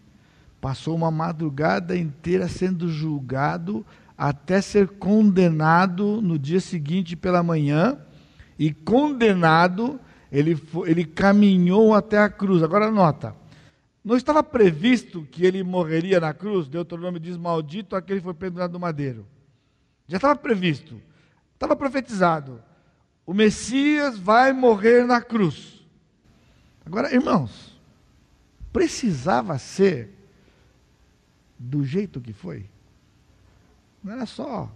S1: passou uma madrugada inteira sendo julgado, até ser condenado no dia seguinte pela manhã, e condenado, ele, foi, ele caminhou até a cruz. Agora nota, não estava previsto que ele morreria na cruz? Deuteronômio diz: Maldito aquele que foi pendurado no madeiro. Já estava previsto, estava profetizado. O Messias vai morrer na cruz. Agora, irmãos, precisava ser do jeito que foi? Não era só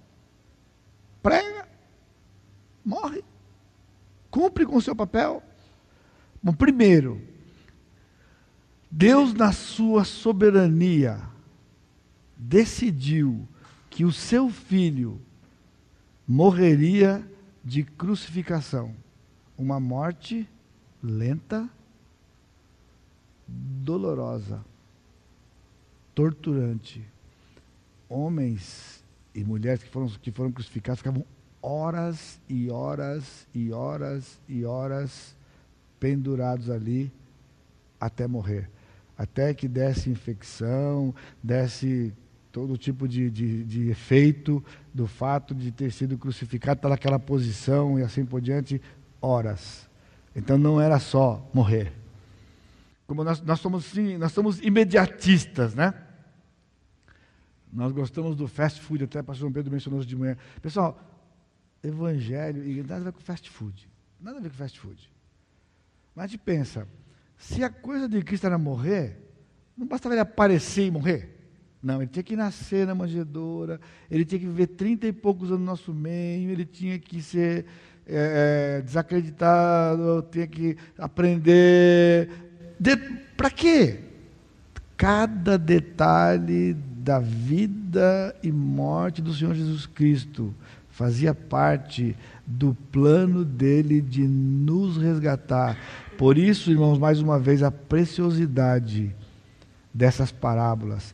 S1: prega, morre, cumpre com o seu papel. Bom, primeiro, Deus, na sua soberania, decidiu que o seu filho morreria de crucificação. Uma morte lenta, dolorosa, torturante. Homens e mulheres que foram, que foram crucificados ficavam horas e horas e horas e horas pendurados ali até morrer até que desse infecção, desse todo tipo de, de, de efeito do fato de ter sido crucificado, estar naquela posição e assim por diante, horas. Então não era só morrer. Como nós, nós somos sim, nós somos imediatistas, né? Nós gostamos do fast food, até o pastor Pedro mencionou isso de manhã. Pessoal, evangelho e nada a ver com fast food. Nada a ver com fast food. Mas a gente pensa, se a coisa de Cristo era morrer, não bastava ele aparecer e morrer. Não, ele tinha que nascer na manjedoura, ele tinha que viver trinta e poucos anos no nosso meio, ele tinha que ser é, desacreditado, tinha que aprender. De, Para quê? Cada detalhe da vida e morte do Senhor Jesus Cristo fazia parte do plano dele de nos resgatar. Por isso, irmãos, mais uma vez, a preciosidade dessas parábolas,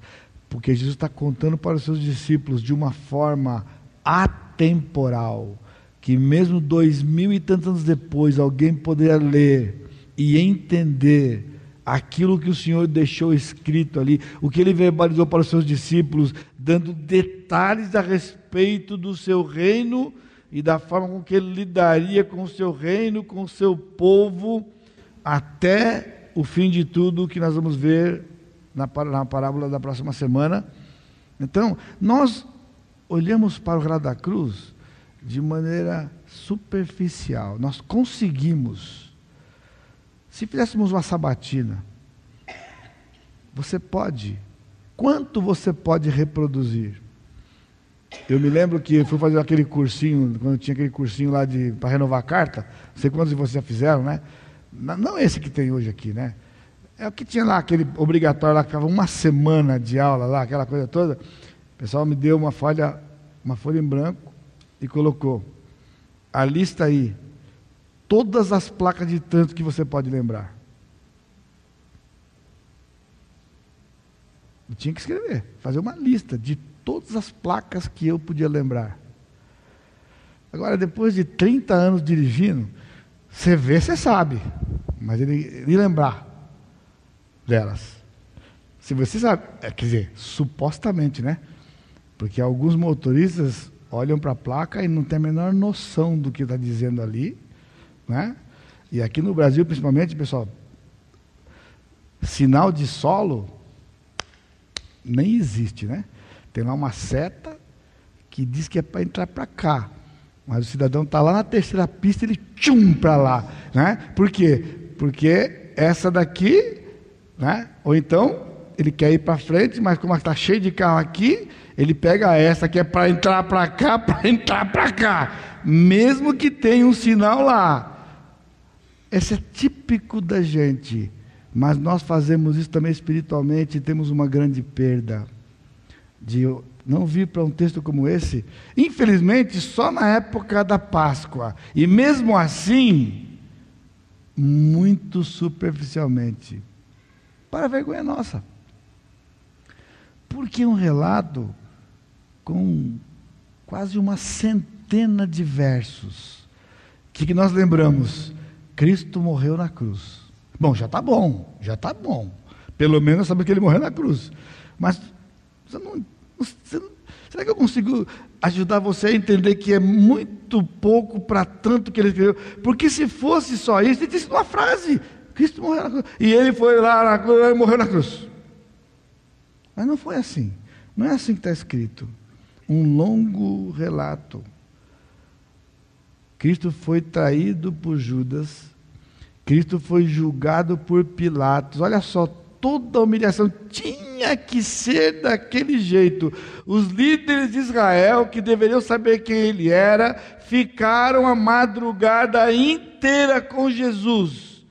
S1: porque Jesus está contando para os seus discípulos de uma forma atemporal, que mesmo dois mil e tantos anos depois alguém poderia ler e entender aquilo que o Senhor deixou escrito ali, o que ele verbalizou para os seus discípulos, dando detalhes a respeito do seu reino e da forma com que ele lidaria com o seu reino, com o seu povo até o fim de tudo que nós vamos ver na, parábola da próxima semana. Então, nós olhamos para o relato da cruz de maneira superficial. Nós conseguimos. Se fizéssemos uma sabatina, você pode. Quanto você pode reproduzir? Eu me lembro que eu fui fazer aquele cursinho, quando tinha aquele cursinho lá para renovar a carta, não sei quantos de vocês já fizeram, né? Não esse que tem hoje aqui, né? É o que tinha lá, aquele obrigatório lá, que ficava uma semana de aula lá, aquela coisa toda. O pessoal me deu uma folha, uma folha em branco e colocou a lista aí, todas as placas de tanto que você pode lembrar. Eu tinha que escrever, fazer uma lista de todas as placas que eu podia lembrar. Agora, depois de 30 anos dirigindo, você vê, você sabe. Mas ele, ele lembrar delas. Se você sabe, é, quer dizer, supostamente, né? Porque alguns motoristas olham para a placa e não têm a menor noção do que está dizendo ali, né? E aqui no Brasil, principalmente, pessoal, sinal de solo nem existe, né? Tem lá uma seta que diz que é para entrar para cá. Mas o cidadão está lá na terceira pista, ele tchum para lá. Né? Por quê? Porque essa daqui, né? ou então ele quer ir para frente, mas como está cheio de carro aqui, ele pega essa que é para entrar para cá, para entrar para cá, mesmo que tenha um sinal lá. Esse é típico da gente, mas nós fazemos isso também espiritualmente e temos uma grande perda de não vir para um texto como esse. Infelizmente, só na época da Páscoa, e mesmo assim, muito superficialmente, para vergonha nossa. Porque um relato com quase uma centena de versos, que, que nós lembramos? Cristo morreu na cruz. Bom, já está bom, já está bom. Pelo menos sabe que ele morreu na cruz. Mas você não, será que eu consigo ajudar você a entender que é muito pouco para tanto que ele escreveu? Porque se fosse só isso, ele disse uma frase: Cristo morreu na cruz. E ele foi lá na cruz e morreu na cruz. Mas não foi assim. Não é assim que está escrito. Um longo relato Cristo foi traído por Judas, Cristo foi julgado por Pilatos. Olha só, toda a humilhação. Tinha que ser daquele jeito. Os líderes de Israel, que deveriam saber quem ele era, ficaram a madrugada inteira com Jesus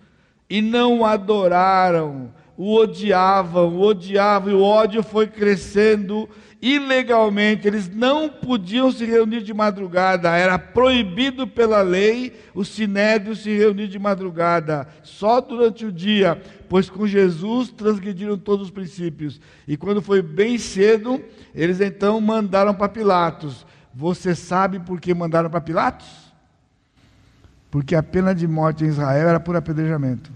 S1: e não o adoraram, o odiavam, o odiavam, e o ódio foi crescendo ilegalmente, eles não podiam se reunir de madrugada, era proibido pela lei o sinédrio se reunir de madrugada, só durante o dia, pois com Jesus transgrediram todos os princípios. E quando foi bem cedo, eles então mandaram para Pilatos. Você sabe por que mandaram para Pilatos? Porque a pena de morte em Israel era por apedrejamento.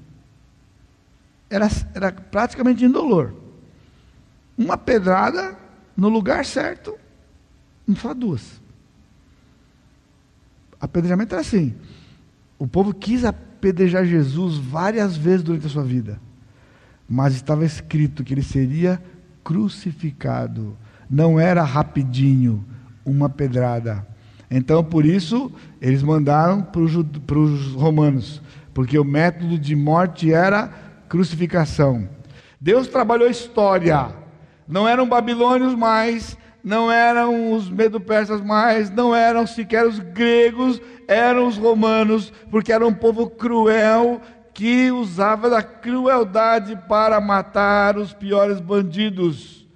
S1: Era, era praticamente indolor. Uma pedrada no lugar certo, não só duas. Apedrejamento era assim. O povo quis apedrejar Jesus várias vezes durante a sua vida, mas estava escrito que ele seria crucificado. Não era rapidinho uma pedrada. Então, por isso, eles mandaram para os romanos, porque o método de morte era crucificação. Deus trabalhou a história não eram babilônios mais, não eram os medo-persas mais, não eram sequer os gregos, eram os romanos, porque era um povo cruel que usava da crueldade para matar os piores bandidos.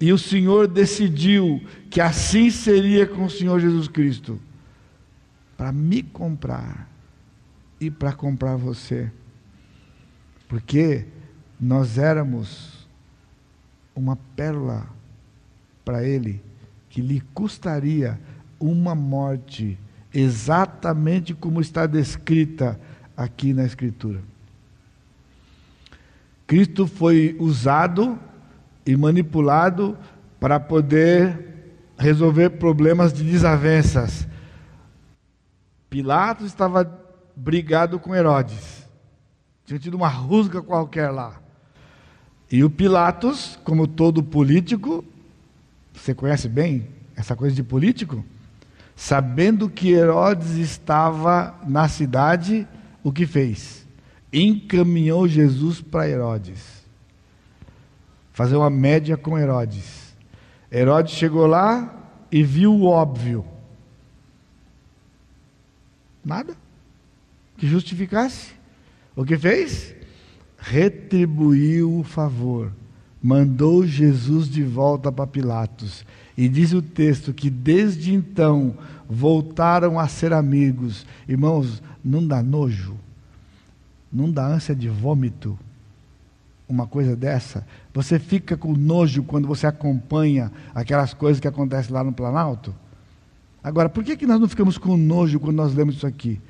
S1: E o Senhor decidiu que assim seria com o Senhor Jesus Cristo para me comprar e para comprar você. Porque nós éramos uma pérola para ele que lhe custaria uma morte, exatamente como está descrita aqui na Escritura. Cristo foi usado e manipulado para poder resolver problemas de desavenças. Pilatos estava brigado com Herodes. Tinha tido uma rusga qualquer lá. E o Pilatos, como todo político, você conhece bem essa coisa de político? Sabendo que Herodes estava na cidade, o que fez? Encaminhou Jesus para Herodes. Fazer uma média com Herodes. Herodes chegou lá e viu o óbvio. Nada que justificasse. O que fez? Retribuiu o favor, mandou Jesus de volta para Pilatos. E diz o texto que desde então voltaram a ser amigos. Irmãos, não dá nojo? Não dá ânsia de vômito? Uma coisa dessa? Você fica com nojo quando você acompanha aquelas coisas que acontecem lá no Planalto? Agora, por que, que nós não ficamos com nojo quando nós lemos isso aqui?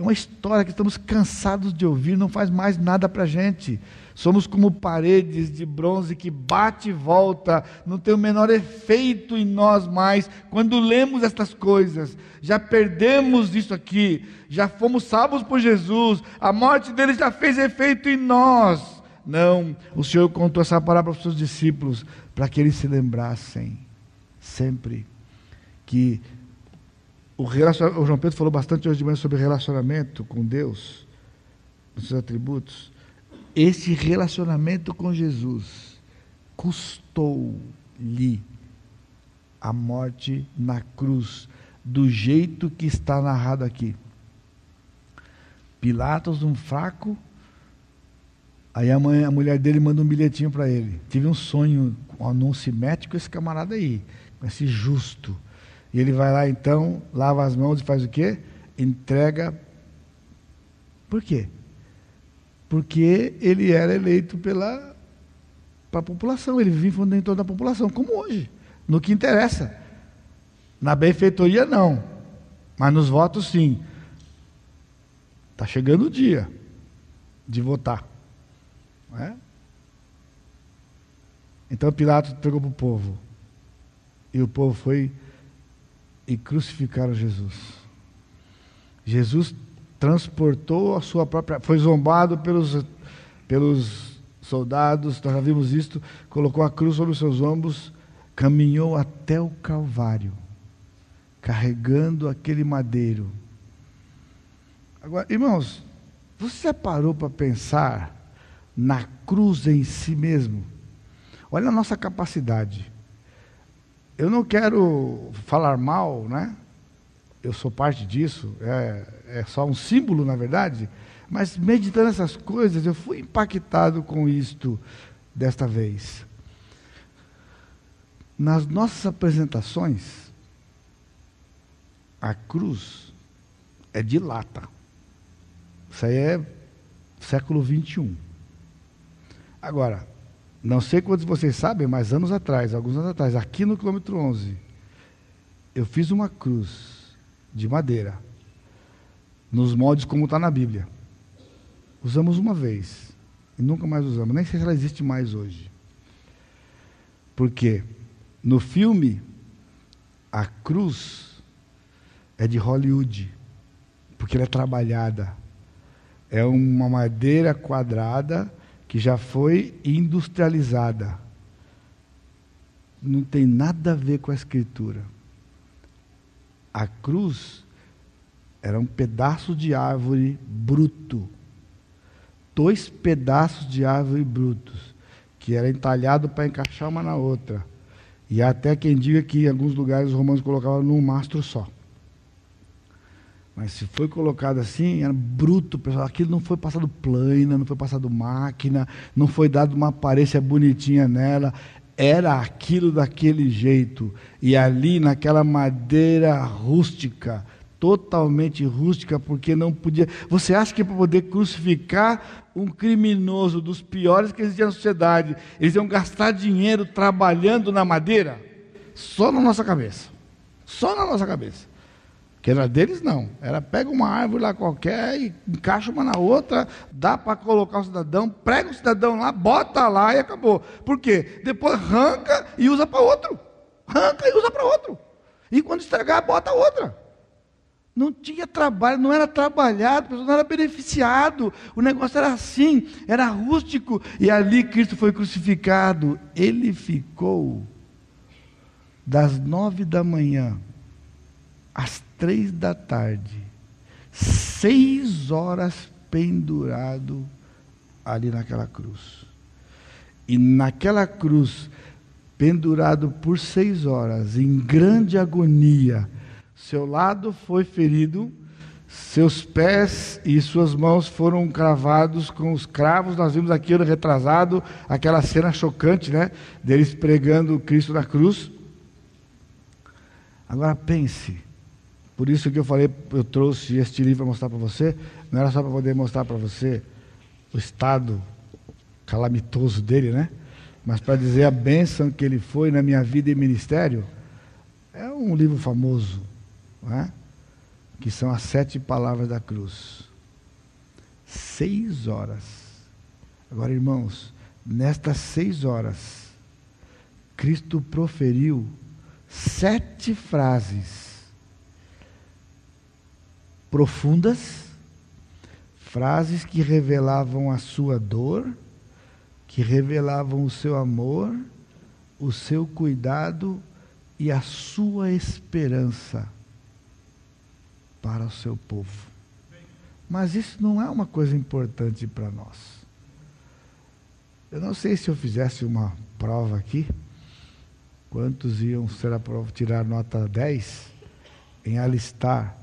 S1: É uma história que estamos cansados de ouvir, não faz mais nada para a gente. Somos como paredes de bronze que bate e volta, não tem o menor efeito em nós mais. Quando lemos estas coisas, já perdemos isso aqui, já fomos salvos por Jesus, a morte dele já fez efeito em nós. Não, o Senhor contou essa palavra para os seus discípulos, para que eles se lembrassem sempre que o, o João Pedro falou bastante hoje de manhã sobre relacionamento com Deus, os seus atributos. Esse relacionamento com Jesus custou-lhe a morte na cruz, do jeito que está narrado aqui. Pilatos, um fraco, aí a, mãe, a mulher dele manda um bilhetinho para ele. Tive um sonho, se mete com esse camarada aí, esse justo. E ele vai lá então, lava as mãos e faz o quê? Entrega. Por quê? Porque ele era eleito pela a população, ele vive dentro da população, como hoje no que interessa. Na benfeitoria, não. Mas nos votos, sim. Está chegando o dia de votar. É? Então Pilatos pegou para o povo. E o povo foi e crucificaram Jesus. Jesus transportou a sua própria. Foi zombado pelos, pelos soldados, nós já vimos isto. Colocou a cruz sobre os seus ombros caminhou até o Calvário, carregando aquele madeiro. Agora, irmãos, você parou para pensar na cruz em si mesmo? Olha a nossa capacidade. Eu não quero falar mal, né? Eu sou parte disso, é, é só um símbolo, na verdade. Mas meditando essas coisas, eu fui impactado com isto desta vez. Nas nossas apresentações, a cruz é de lata. Isso aí é século 21. Agora, não sei quantos vocês sabem, mas anos atrás, alguns anos atrás, aqui no quilômetro 11, eu fiz uma cruz de madeira, nos moldes como está na Bíblia. Usamos uma vez e nunca mais usamos, nem sei se ela existe mais hoje. Por quê? No filme, a cruz é de Hollywood, porque ela é trabalhada. É uma madeira quadrada que já foi industrializada. Não tem nada a ver com a escritura. A cruz era um pedaço de árvore bruto. Dois pedaços de árvore brutos, que era entalhado para encaixar uma na outra. E há até quem diga que em alguns lugares os romanos colocavam num mastro só. Mas se foi colocado assim, era bruto, pessoal. Aquilo não foi passado plana, não foi passado máquina, não foi dado uma aparência bonitinha nela. Era aquilo daquele jeito. E ali, naquela madeira rústica, totalmente rústica, porque não podia. Você acha que para poder crucificar um criminoso dos piores que existia na sociedade, eles iam gastar dinheiro trabalhando na madeira? Só na nossa cabeça. Só na nossa cabeça. Que era deles, não. Era pega uma árvore lá qualquer e encaixa uma na outra, dá para colocar o cidadão, prega o cidadão lá, bota lá e acabou. Por quê? Depois arranca e usa para outro. Arranca e usa para outro. E quando estragar, bota outra. Não tinha trabalho, não era trabalhado, não era beneficiado. O negócio era assim, era rústico. E ali Cristo foi crucificado. Ele ficou das nove da manhã às três da tarde, seis horas pendurado ali naquela cruz. E naquela cruz, pendurado por seis horas, em grande agonia, seu lado foi ferido, seus pés e suas mãos foram cravados com os cravos. Nós vimos aquilo retrasado, aquela cena chocante, né? Deles pregando Cristo na cruz. Agora pense, por isso que eu falei, eu trouxe este livro para mostrar para você, não era só para poder mostrar para você o estado calamitoso dele, né? Mas para dizer a bênção que ele foi na minha vida e ministério. É um livro famoso, é? que são as sete palavras da cruz. Seis horas. Agora, irmãos, nestas seis horas, Cristo proferiu sete frases profundas, frases que revelavam a sua dor, que revelavam o seu amor, o seu cuidado e a sua esperança para o seu povo. Mas isso não é uma coisa importante para nós. Eu não sei se eu fizesse uma prova aqui, quantos iam ser prova, tirar nota 10 em alistar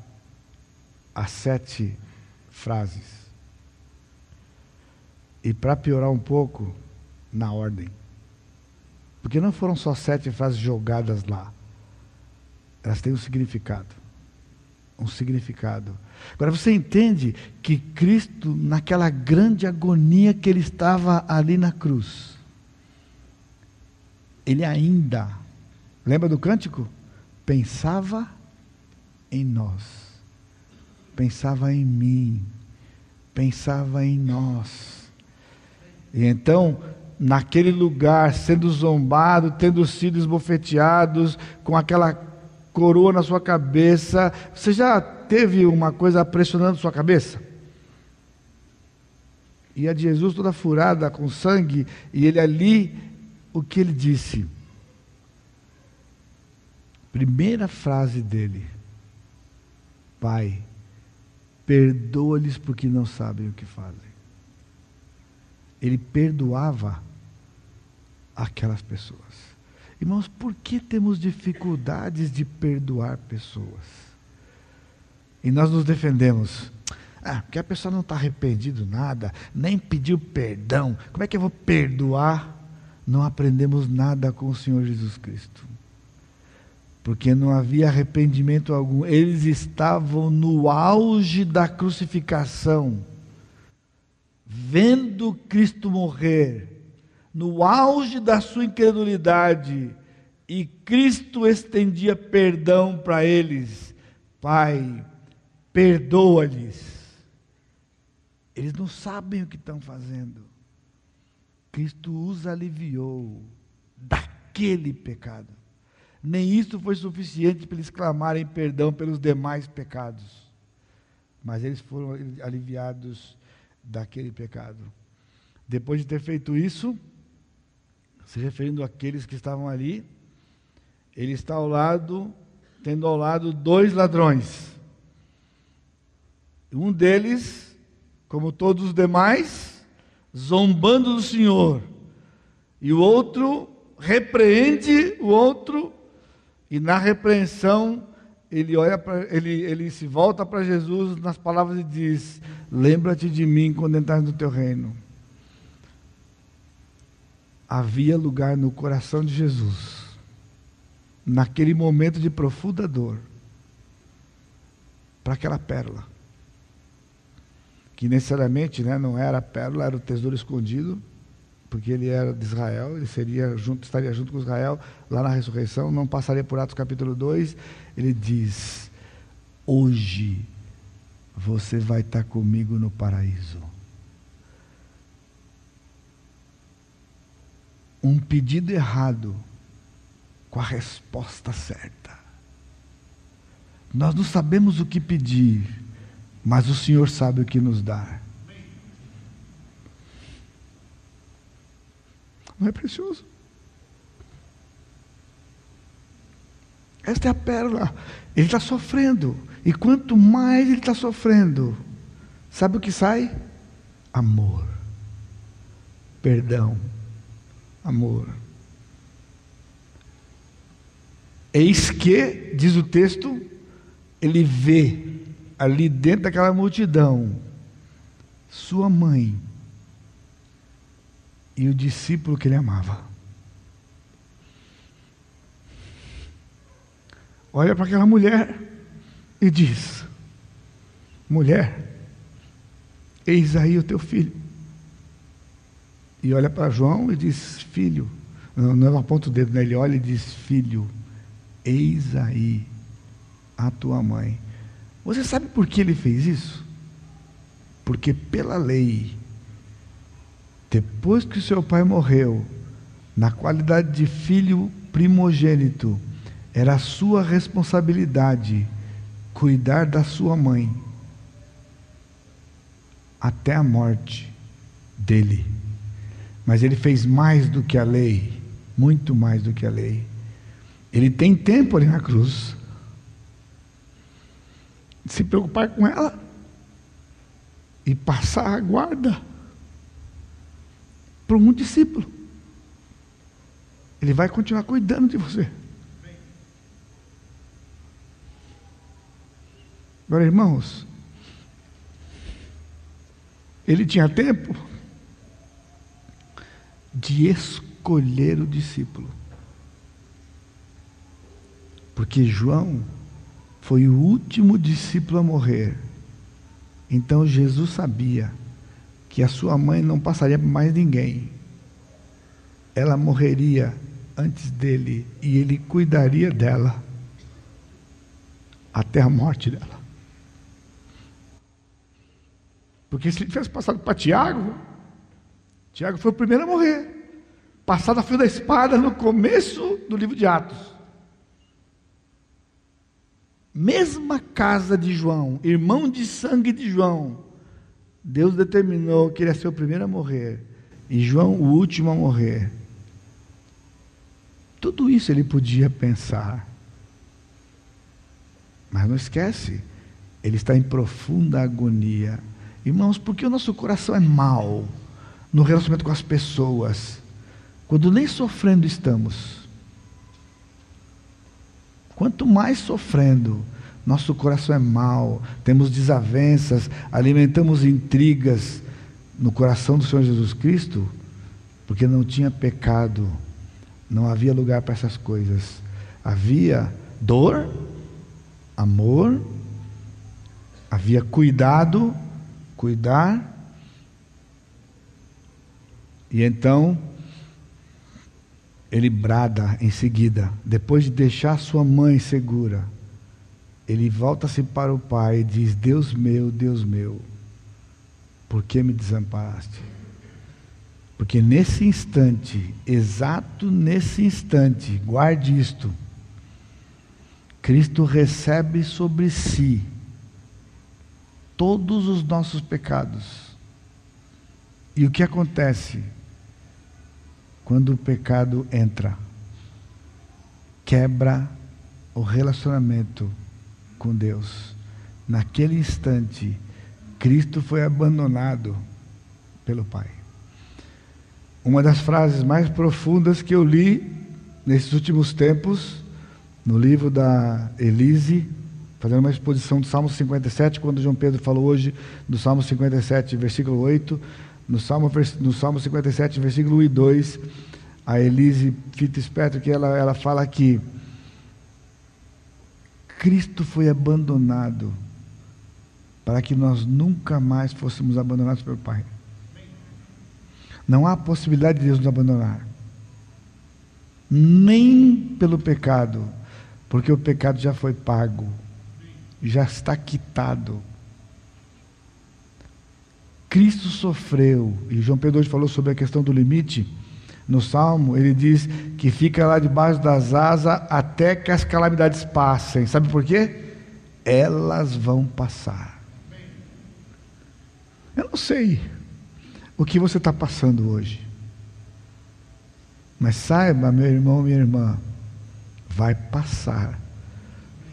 S1: as sete frases. E para piorar um pouco, na ordem. Porque não foram só sete frases jogadas lá. Elas têm um significado. Um significado. Agora você entende que Cristo, naquela grande agonia que ele estava ali na cruz, ele ainda, lembra do cântico? Pensava em nós, pensava em mim, pensava em nós. E então, naquele lugar, sendo zombado, tendo sido esbofeteados, com aquela coroa na sua cabeça, você já teve uma coisa pressionando sua cabeça? E a de Jesus toda furada com sangue, e ele ali, o que ele disse? Primeira frase dele: Pai, perdoa-lhes porque não sabem o que fazem. Ele perdoava aquelas pessoas. Irmãos, por que temos dificuldades de perdoar pessoas? E nós nos defendemos. Ah, porque a pessoa não está arrependido nada, nem pediu perdão. Como é que eu vou perdoar? Não aprendemos nada com o Senhor Jesus Cristo. Porque não havia arrependimento algum. Eles estavam no auge da crucificação, vendo Cristo morrer, no auge da sua incredulidade, e Cristo estendia perdão para eles. Pai, perdoa-lhes. Eles não sabem o que estão fazendo. Cristo os aliviou daquele pecado. Nem isso foi suficiente para eles clamarem perdão pelos demais pecados. Mas eles foram aliviados daquele pecado. Depois de ter feito isso, se referindo àqueles que estavam ali, ele está ao lado, tendo ao lado dois ladrões. Um deles, como todos os demais, zombando do Senhor. E o outro repreende o outro, e na repreensão ele olha para ele, ele se volta para Jesus nas palavras e diz: Lembra-te de mim quando entrar no teu reino. Havia lugar no coração de Jesus, naquele momento de profunda dor, para aquela pérola que necessariamente né, não era a pérola, era o tesouro escondido, porque ele era de Israel, ele seria junto, estaria junto com Israel lá na ressurreição, não passaria por Atos capítulo 2. Ele diz: Hoje você vai estar comigo no paraíso. Um pedido errado com a resposta certa. Nós não sabemos o que pedir mas o Senhor sabe o que nos dá. Não é precioso? Esta é a pérola. Ele está sofrendo. E quanto mais ele está sofrendo, sabe o que sai? Amor. Perdão. Amor. Eis que, diz o texto, ele vê ali dentro daquela multidão, sua mãe e o discípulo que ele amava. Olha para aquela mulher e diz: Mulher, eis aí o teu filho. E olha para João e diz: Filho, não, não aponta o dedo, né? ele olha e diz: Filho, eis aí a tua mãe. Você sabe por que ele fez isso? Porque pela lei, depois que o seu pai morreu, na qualidade de filho primogênito, era sua responsabilidade cuidar da sua mãe até a morte dele. Mas ele fez mais do que a lei, muito mais do que a lei. Ele tem tempo ali na cruz se preocupar com ela e passar a guarda. Para um discípulo. Ele vai continuar cuidando de você. Agora, irmãos, ele tinha tempo de escolher o discípulo. Porque João foi o último discípulo a morrer. Então Jesus sabia que a sua mãe não passaria por mais ninguém. Ela morreria antes dele e ele cuidaria dela até a morte dela. Porque se ele tivesse passado para Tiago, Tiago foi o primeiro a morrer. Passado a fio da espada no começo do livro de Atos. Mesma casa de João, irmão de sangue de João. Deus determinou que ele ia ser o primeiro a morrer. E João o último a morrer. Tudo isso ele podia pensar. Mas não esquece, ele está em profunda agonia. Irmãos, porque o nosso coração é mau no relacionamento com as pessoas, quando nem sofrendo estamos. Quanto mais sofrendo, nosso coração é mau, temos desavenças, alimentamos intrigas no coração do Senhor Jesus Cristo, porque não tinha pecado, não havia lugar para essas coisas. Havia dor, amor, havia cuidado cuidar. E então ele brada em seguida, depois de deixar sua mãe segura, ele volta-se para o pai e diz: Deus meu, Deus meu, por que me desamparaste? Porque nesse instante, exato nesse instante, guarde isto, Cristo recebe sobre si todos os nossos pecados. E o que acontece quando o pecado entra? Quebra o relacionamento com Deus. Naquele instante, Cristo foi abandonado pelo Pai. Uma das frases mais profundas que eu li nesses últimos tempos, no livro da Elise, fazendo uma exposição do Salmo 57, quando João Pedro falou hoje do Salmo 57, versículo 8, no Salmo, no Salmo 57, versículo 1 e 2, a Elise que ela, ela fala que Cristo foi abandonado para que nós nunca mais fôssemos abandonados pelo Pai. Não há possibilidade de Deus nos abandonar. Nem pelo pecado, porque o pecado já foi pago já está quitado. Cristo sofreu, e João Pedro hoje falou sobre a questão do limite. No Salmo, ele diz que fica lá debaixo das asas até que as calamidades passem. Sabe por quê? Elas vão passar. Eu não sei o que você está passando hoje. Mas saiba, meu irmão, minha irmã, vai passar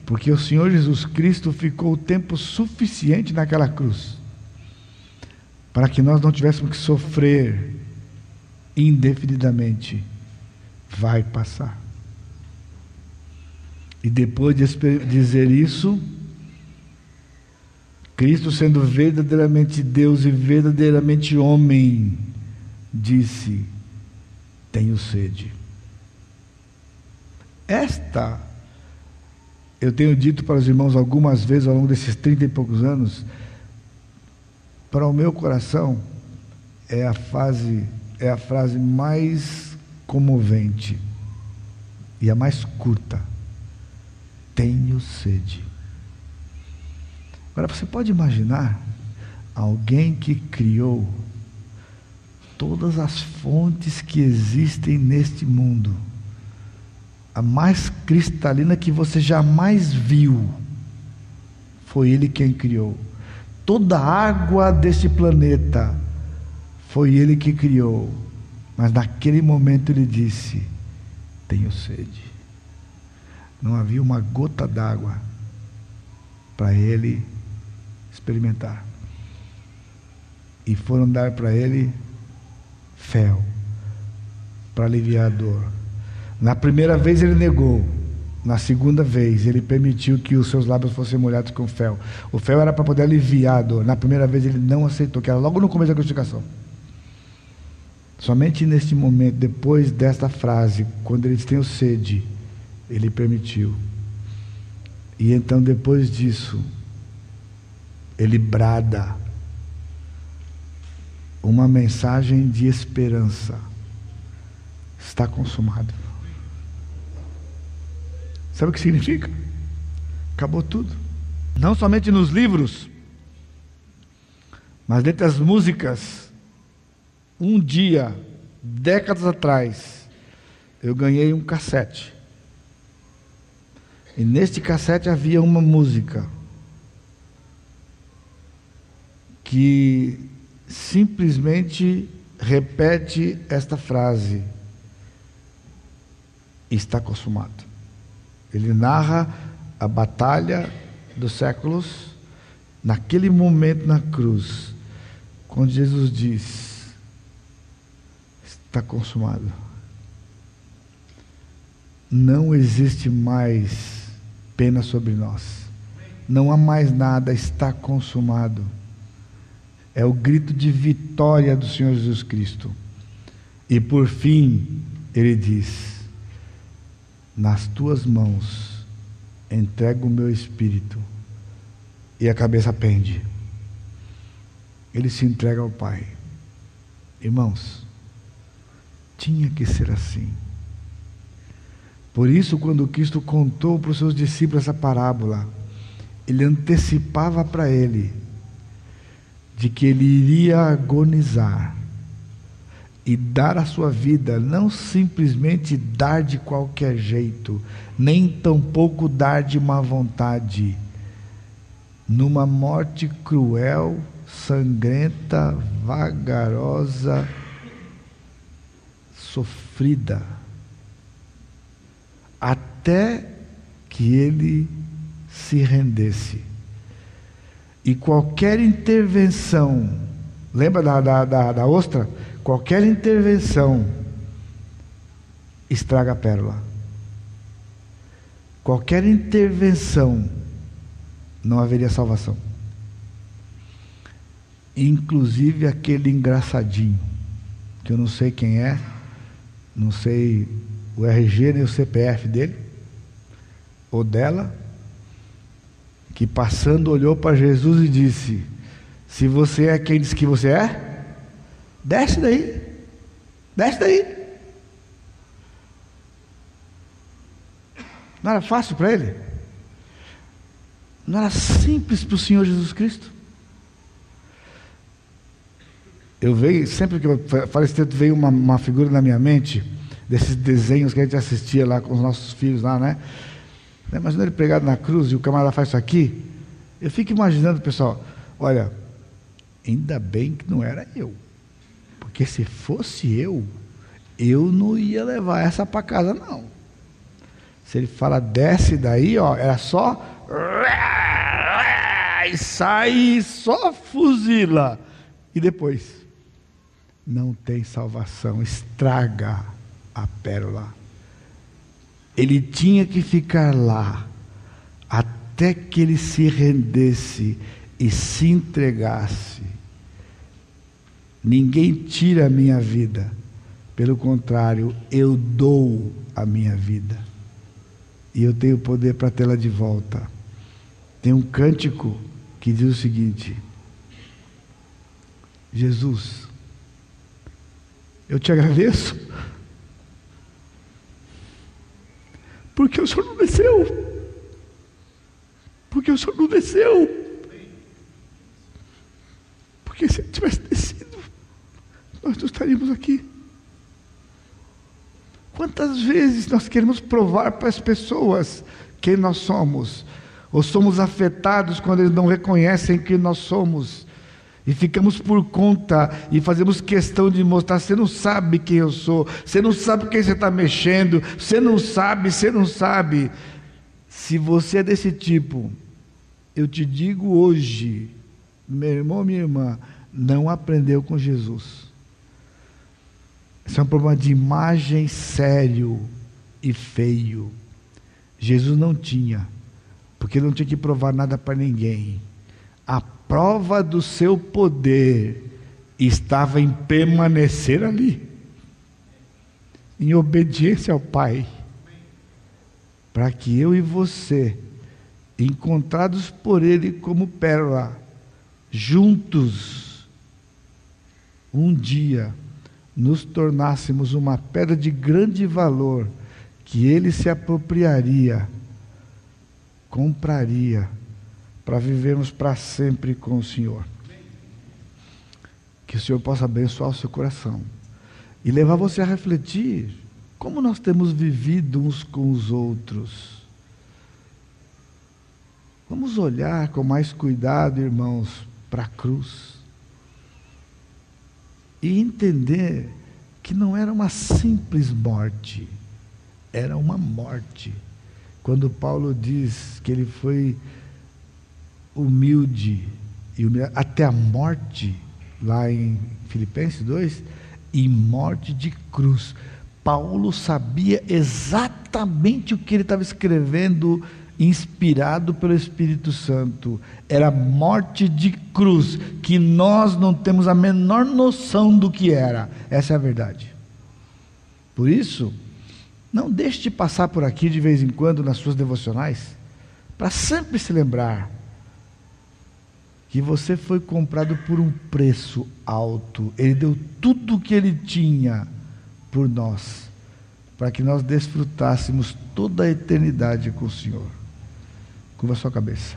S1: porque o Senhor Jesus Cristo ficou o tempo suficiente naquela cruz para que nós não tivéssemos que sofrer indefinidamente. Vai passar. E depois de dizer isso, Cristo, sendo verdadeiramente Deus e verdadeiramente homem, disse: Tenho sede. Esta eu tenho dito para os irmãos algumas vezes ao longo desses trinta e poucos anos, para o meu coração é a fase, é a frase mais comovente e a mais curta. Tenho sede. Agora você pode imaginar alguém que criou todas as fontes que existem neste mundo a mais cristalina que você jamais viu. Foi Ele quem criou. Toda a água desse planeta foi Ele que criou. Mas naquele momento Ele disse: Tenho sede. Não havia uma gota d'água para Ele experimentar. E foram dar para Ele fel para aliviar a dor. Na primeira vez ele negou. Na segunda vez, ele permitiu que os seus lábios fossem molhados com fel. O fel era para poder aliviar a dor. Na primeira vez, ele não aceitou, que era logo no começo da crucificação. Somente neste momento, depois desta frase, quando eles têm sede, ele permitiu. E então, depois disso, ele brada uma mensagem de esperança. Está consumado. Sabe o que significa? Acabou tudo. Não somente nos livros, mas dentre as músicas. Um dia, décadas atrás, eu ganhei um cassete. E neste cassete havia uma música que simplesmente repete esta frase: está consumado. Ele narra a batalha dos séculos naquele momento na cruz, quando Jesus diz: está consumado. Não existe mais pena sobre nós. Não há mais nada, está consumado. É o grito de vitória do Senhor Jesus Cristo. E por fim, ele diz: Nas tuas mãos entrego o meu espírito. E a cabeça pende. Ele se entrega ao Pai. Irmãos, tinha que ser assim. Por isso, quando Cristo contou para os seus discípulos essa parábola, ele antecipava para ele de que ele iria agonizar e dar a sua vida, não simplesmente dar de qualquer jeito, nem tampouco dar de má vontade, numa morte cruel, sangrenta, vagarosa, sofrida, até que ele se rendesse. E qualquer intervenção, lembra da, da, da, da ostra? Qualquer intervenção estraga a pérola. Qualquer intervenção não haveria salvação. Inclusive aquele engraçadinho, que eu não sei quem é, não sei o RG nem o CPF dele, ou dela, que passando olhou para Jesus e disse: Se você é quem diz que você é, desce daí, desce daí. Não era fácil para ele? Não era simples para o Senhor Jesus Cristo? Eu vejo, sempre que eu falo esse texto, veio uma, uma figura na minha mente, desses desenhos que a gente assistia lá com os nossos filhos lá, né? Né? Imagina ele pregado na cruz e o camarada faz isso aqui. Eu fico imaginando, pessoal, olha, ainda bem que não era eu. Porque se fosse eu, eu não ia levar essa para casa, não. Se ele fala, desce daí, ó, era só. E sai, só fuzila. E depois, não tem salvação, estraga a pérola. Ele tinha que ficar lá até que ele se rendesse e se entregasse. Ninguém tira a minha vida, pelo contrário, eu dou a minha vida. E eu tenho poder para tê-la de volta. Tem um cântico que diz o seguinte: Jesus, eu te agradeço Porque o Senhor não desceu. Porque o Senhor não desceu. Porque se ele tivesse descido, nós não estaríamos aqui. Quantas vezes nós queremos provar para as pessoas quem nós somos, ou somos afetados quando eles não reconhecem quem nós somos, e ficamos por conta e fazemos questão de mostrar: você não sabe quem eu sou, você não sabe quem você está mexendo, você não sabe, você não sabe. Se você é desse tipo, eu te digo hoje, meu irmão, minha irmã, não aprendeu com Jesus. Isso é um problema de imagem sério e feio. Jesus não tinha, porque não tinha que provar nada para ninguém. A prova do seu poder estava em permanecer ali, em obediência ao Pai, para que eu e você, encontrados por Ele como pérola, juntos, um dia, nos tornássemos uma pedra de grande valor que Ele se apropriaria, compraria, para vivermos para sempre com o Senhor. Que o Senhor possa abençoar o seu coração e levar você a refletir como nós temos vivido uns com os outros. Vamos olhar com mais cuidado, irmãos, para a cruz e entender que não era uma simples morte, era uma morte. Quando Paulo diz que ele foi humilde humilde, até a morte, lá em Filipenses 2, e morte de cruz. Paulo sabia exatamente o que ele estava escrevendo, inspirado pelo Espírito Santo. Era morte de cruz, que nós não temos a menor noção do que era. Essa é a verdade. Por isso, não deixe de passar por aqui de vez em quando nas suas devocionais, para sempre se lembrar que você foi comprado por um preço alto. Ele deu tudo o que ele tinha por nós, para que nós desfrutássemos toda a eternidade com o Senhor. Curva sua cabeça.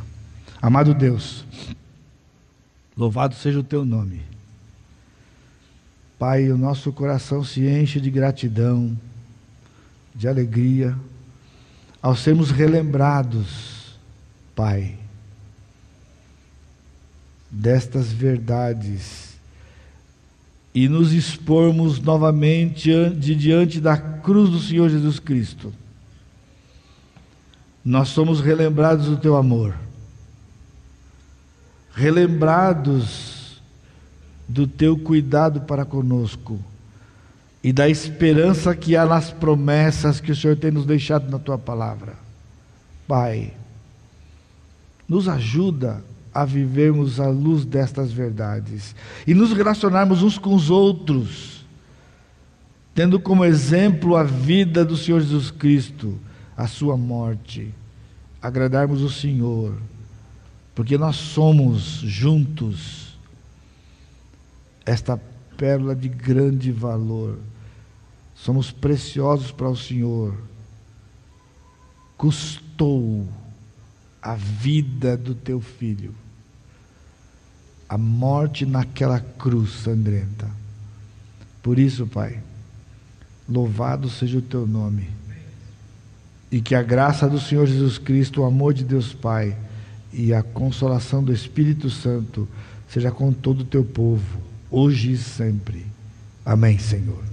S1: Amado Deus, louvado seja o teu nome. Pai, o nosso coração se enche de gratidão, de alegria, ao sermos relembrados, Pai destas verdades e nos expormos novamente de diante da cruz do Senhor Jesus Cristo. Nós somos relembrados do teu amor, relembrados do teu cuidado para conosco e da esperança que há nas promessas que o Senhor tem nos deixado na tua palavra. Pai, nos ajuda a vivermos à luz destas verdades e nos relacionarmos uns com os outros, tendo como exemplo a vida do Senhor Jesus Cristo, a sua morte, agradarmos o Senhor, porque nós somos juntos esta pérola de grande valor, somos preciosos para o Senhor, custou a vida do teu filho a morte naquela cruz sangrenta. Por isso, Pai, louvado seja o teu nome. E que a graça do Senhor Jesus Cristo, o amor de Deus Pai e a consolação do Espírito Santo seja com todo o teu povo, hoje e sempre. Amém, Senhor.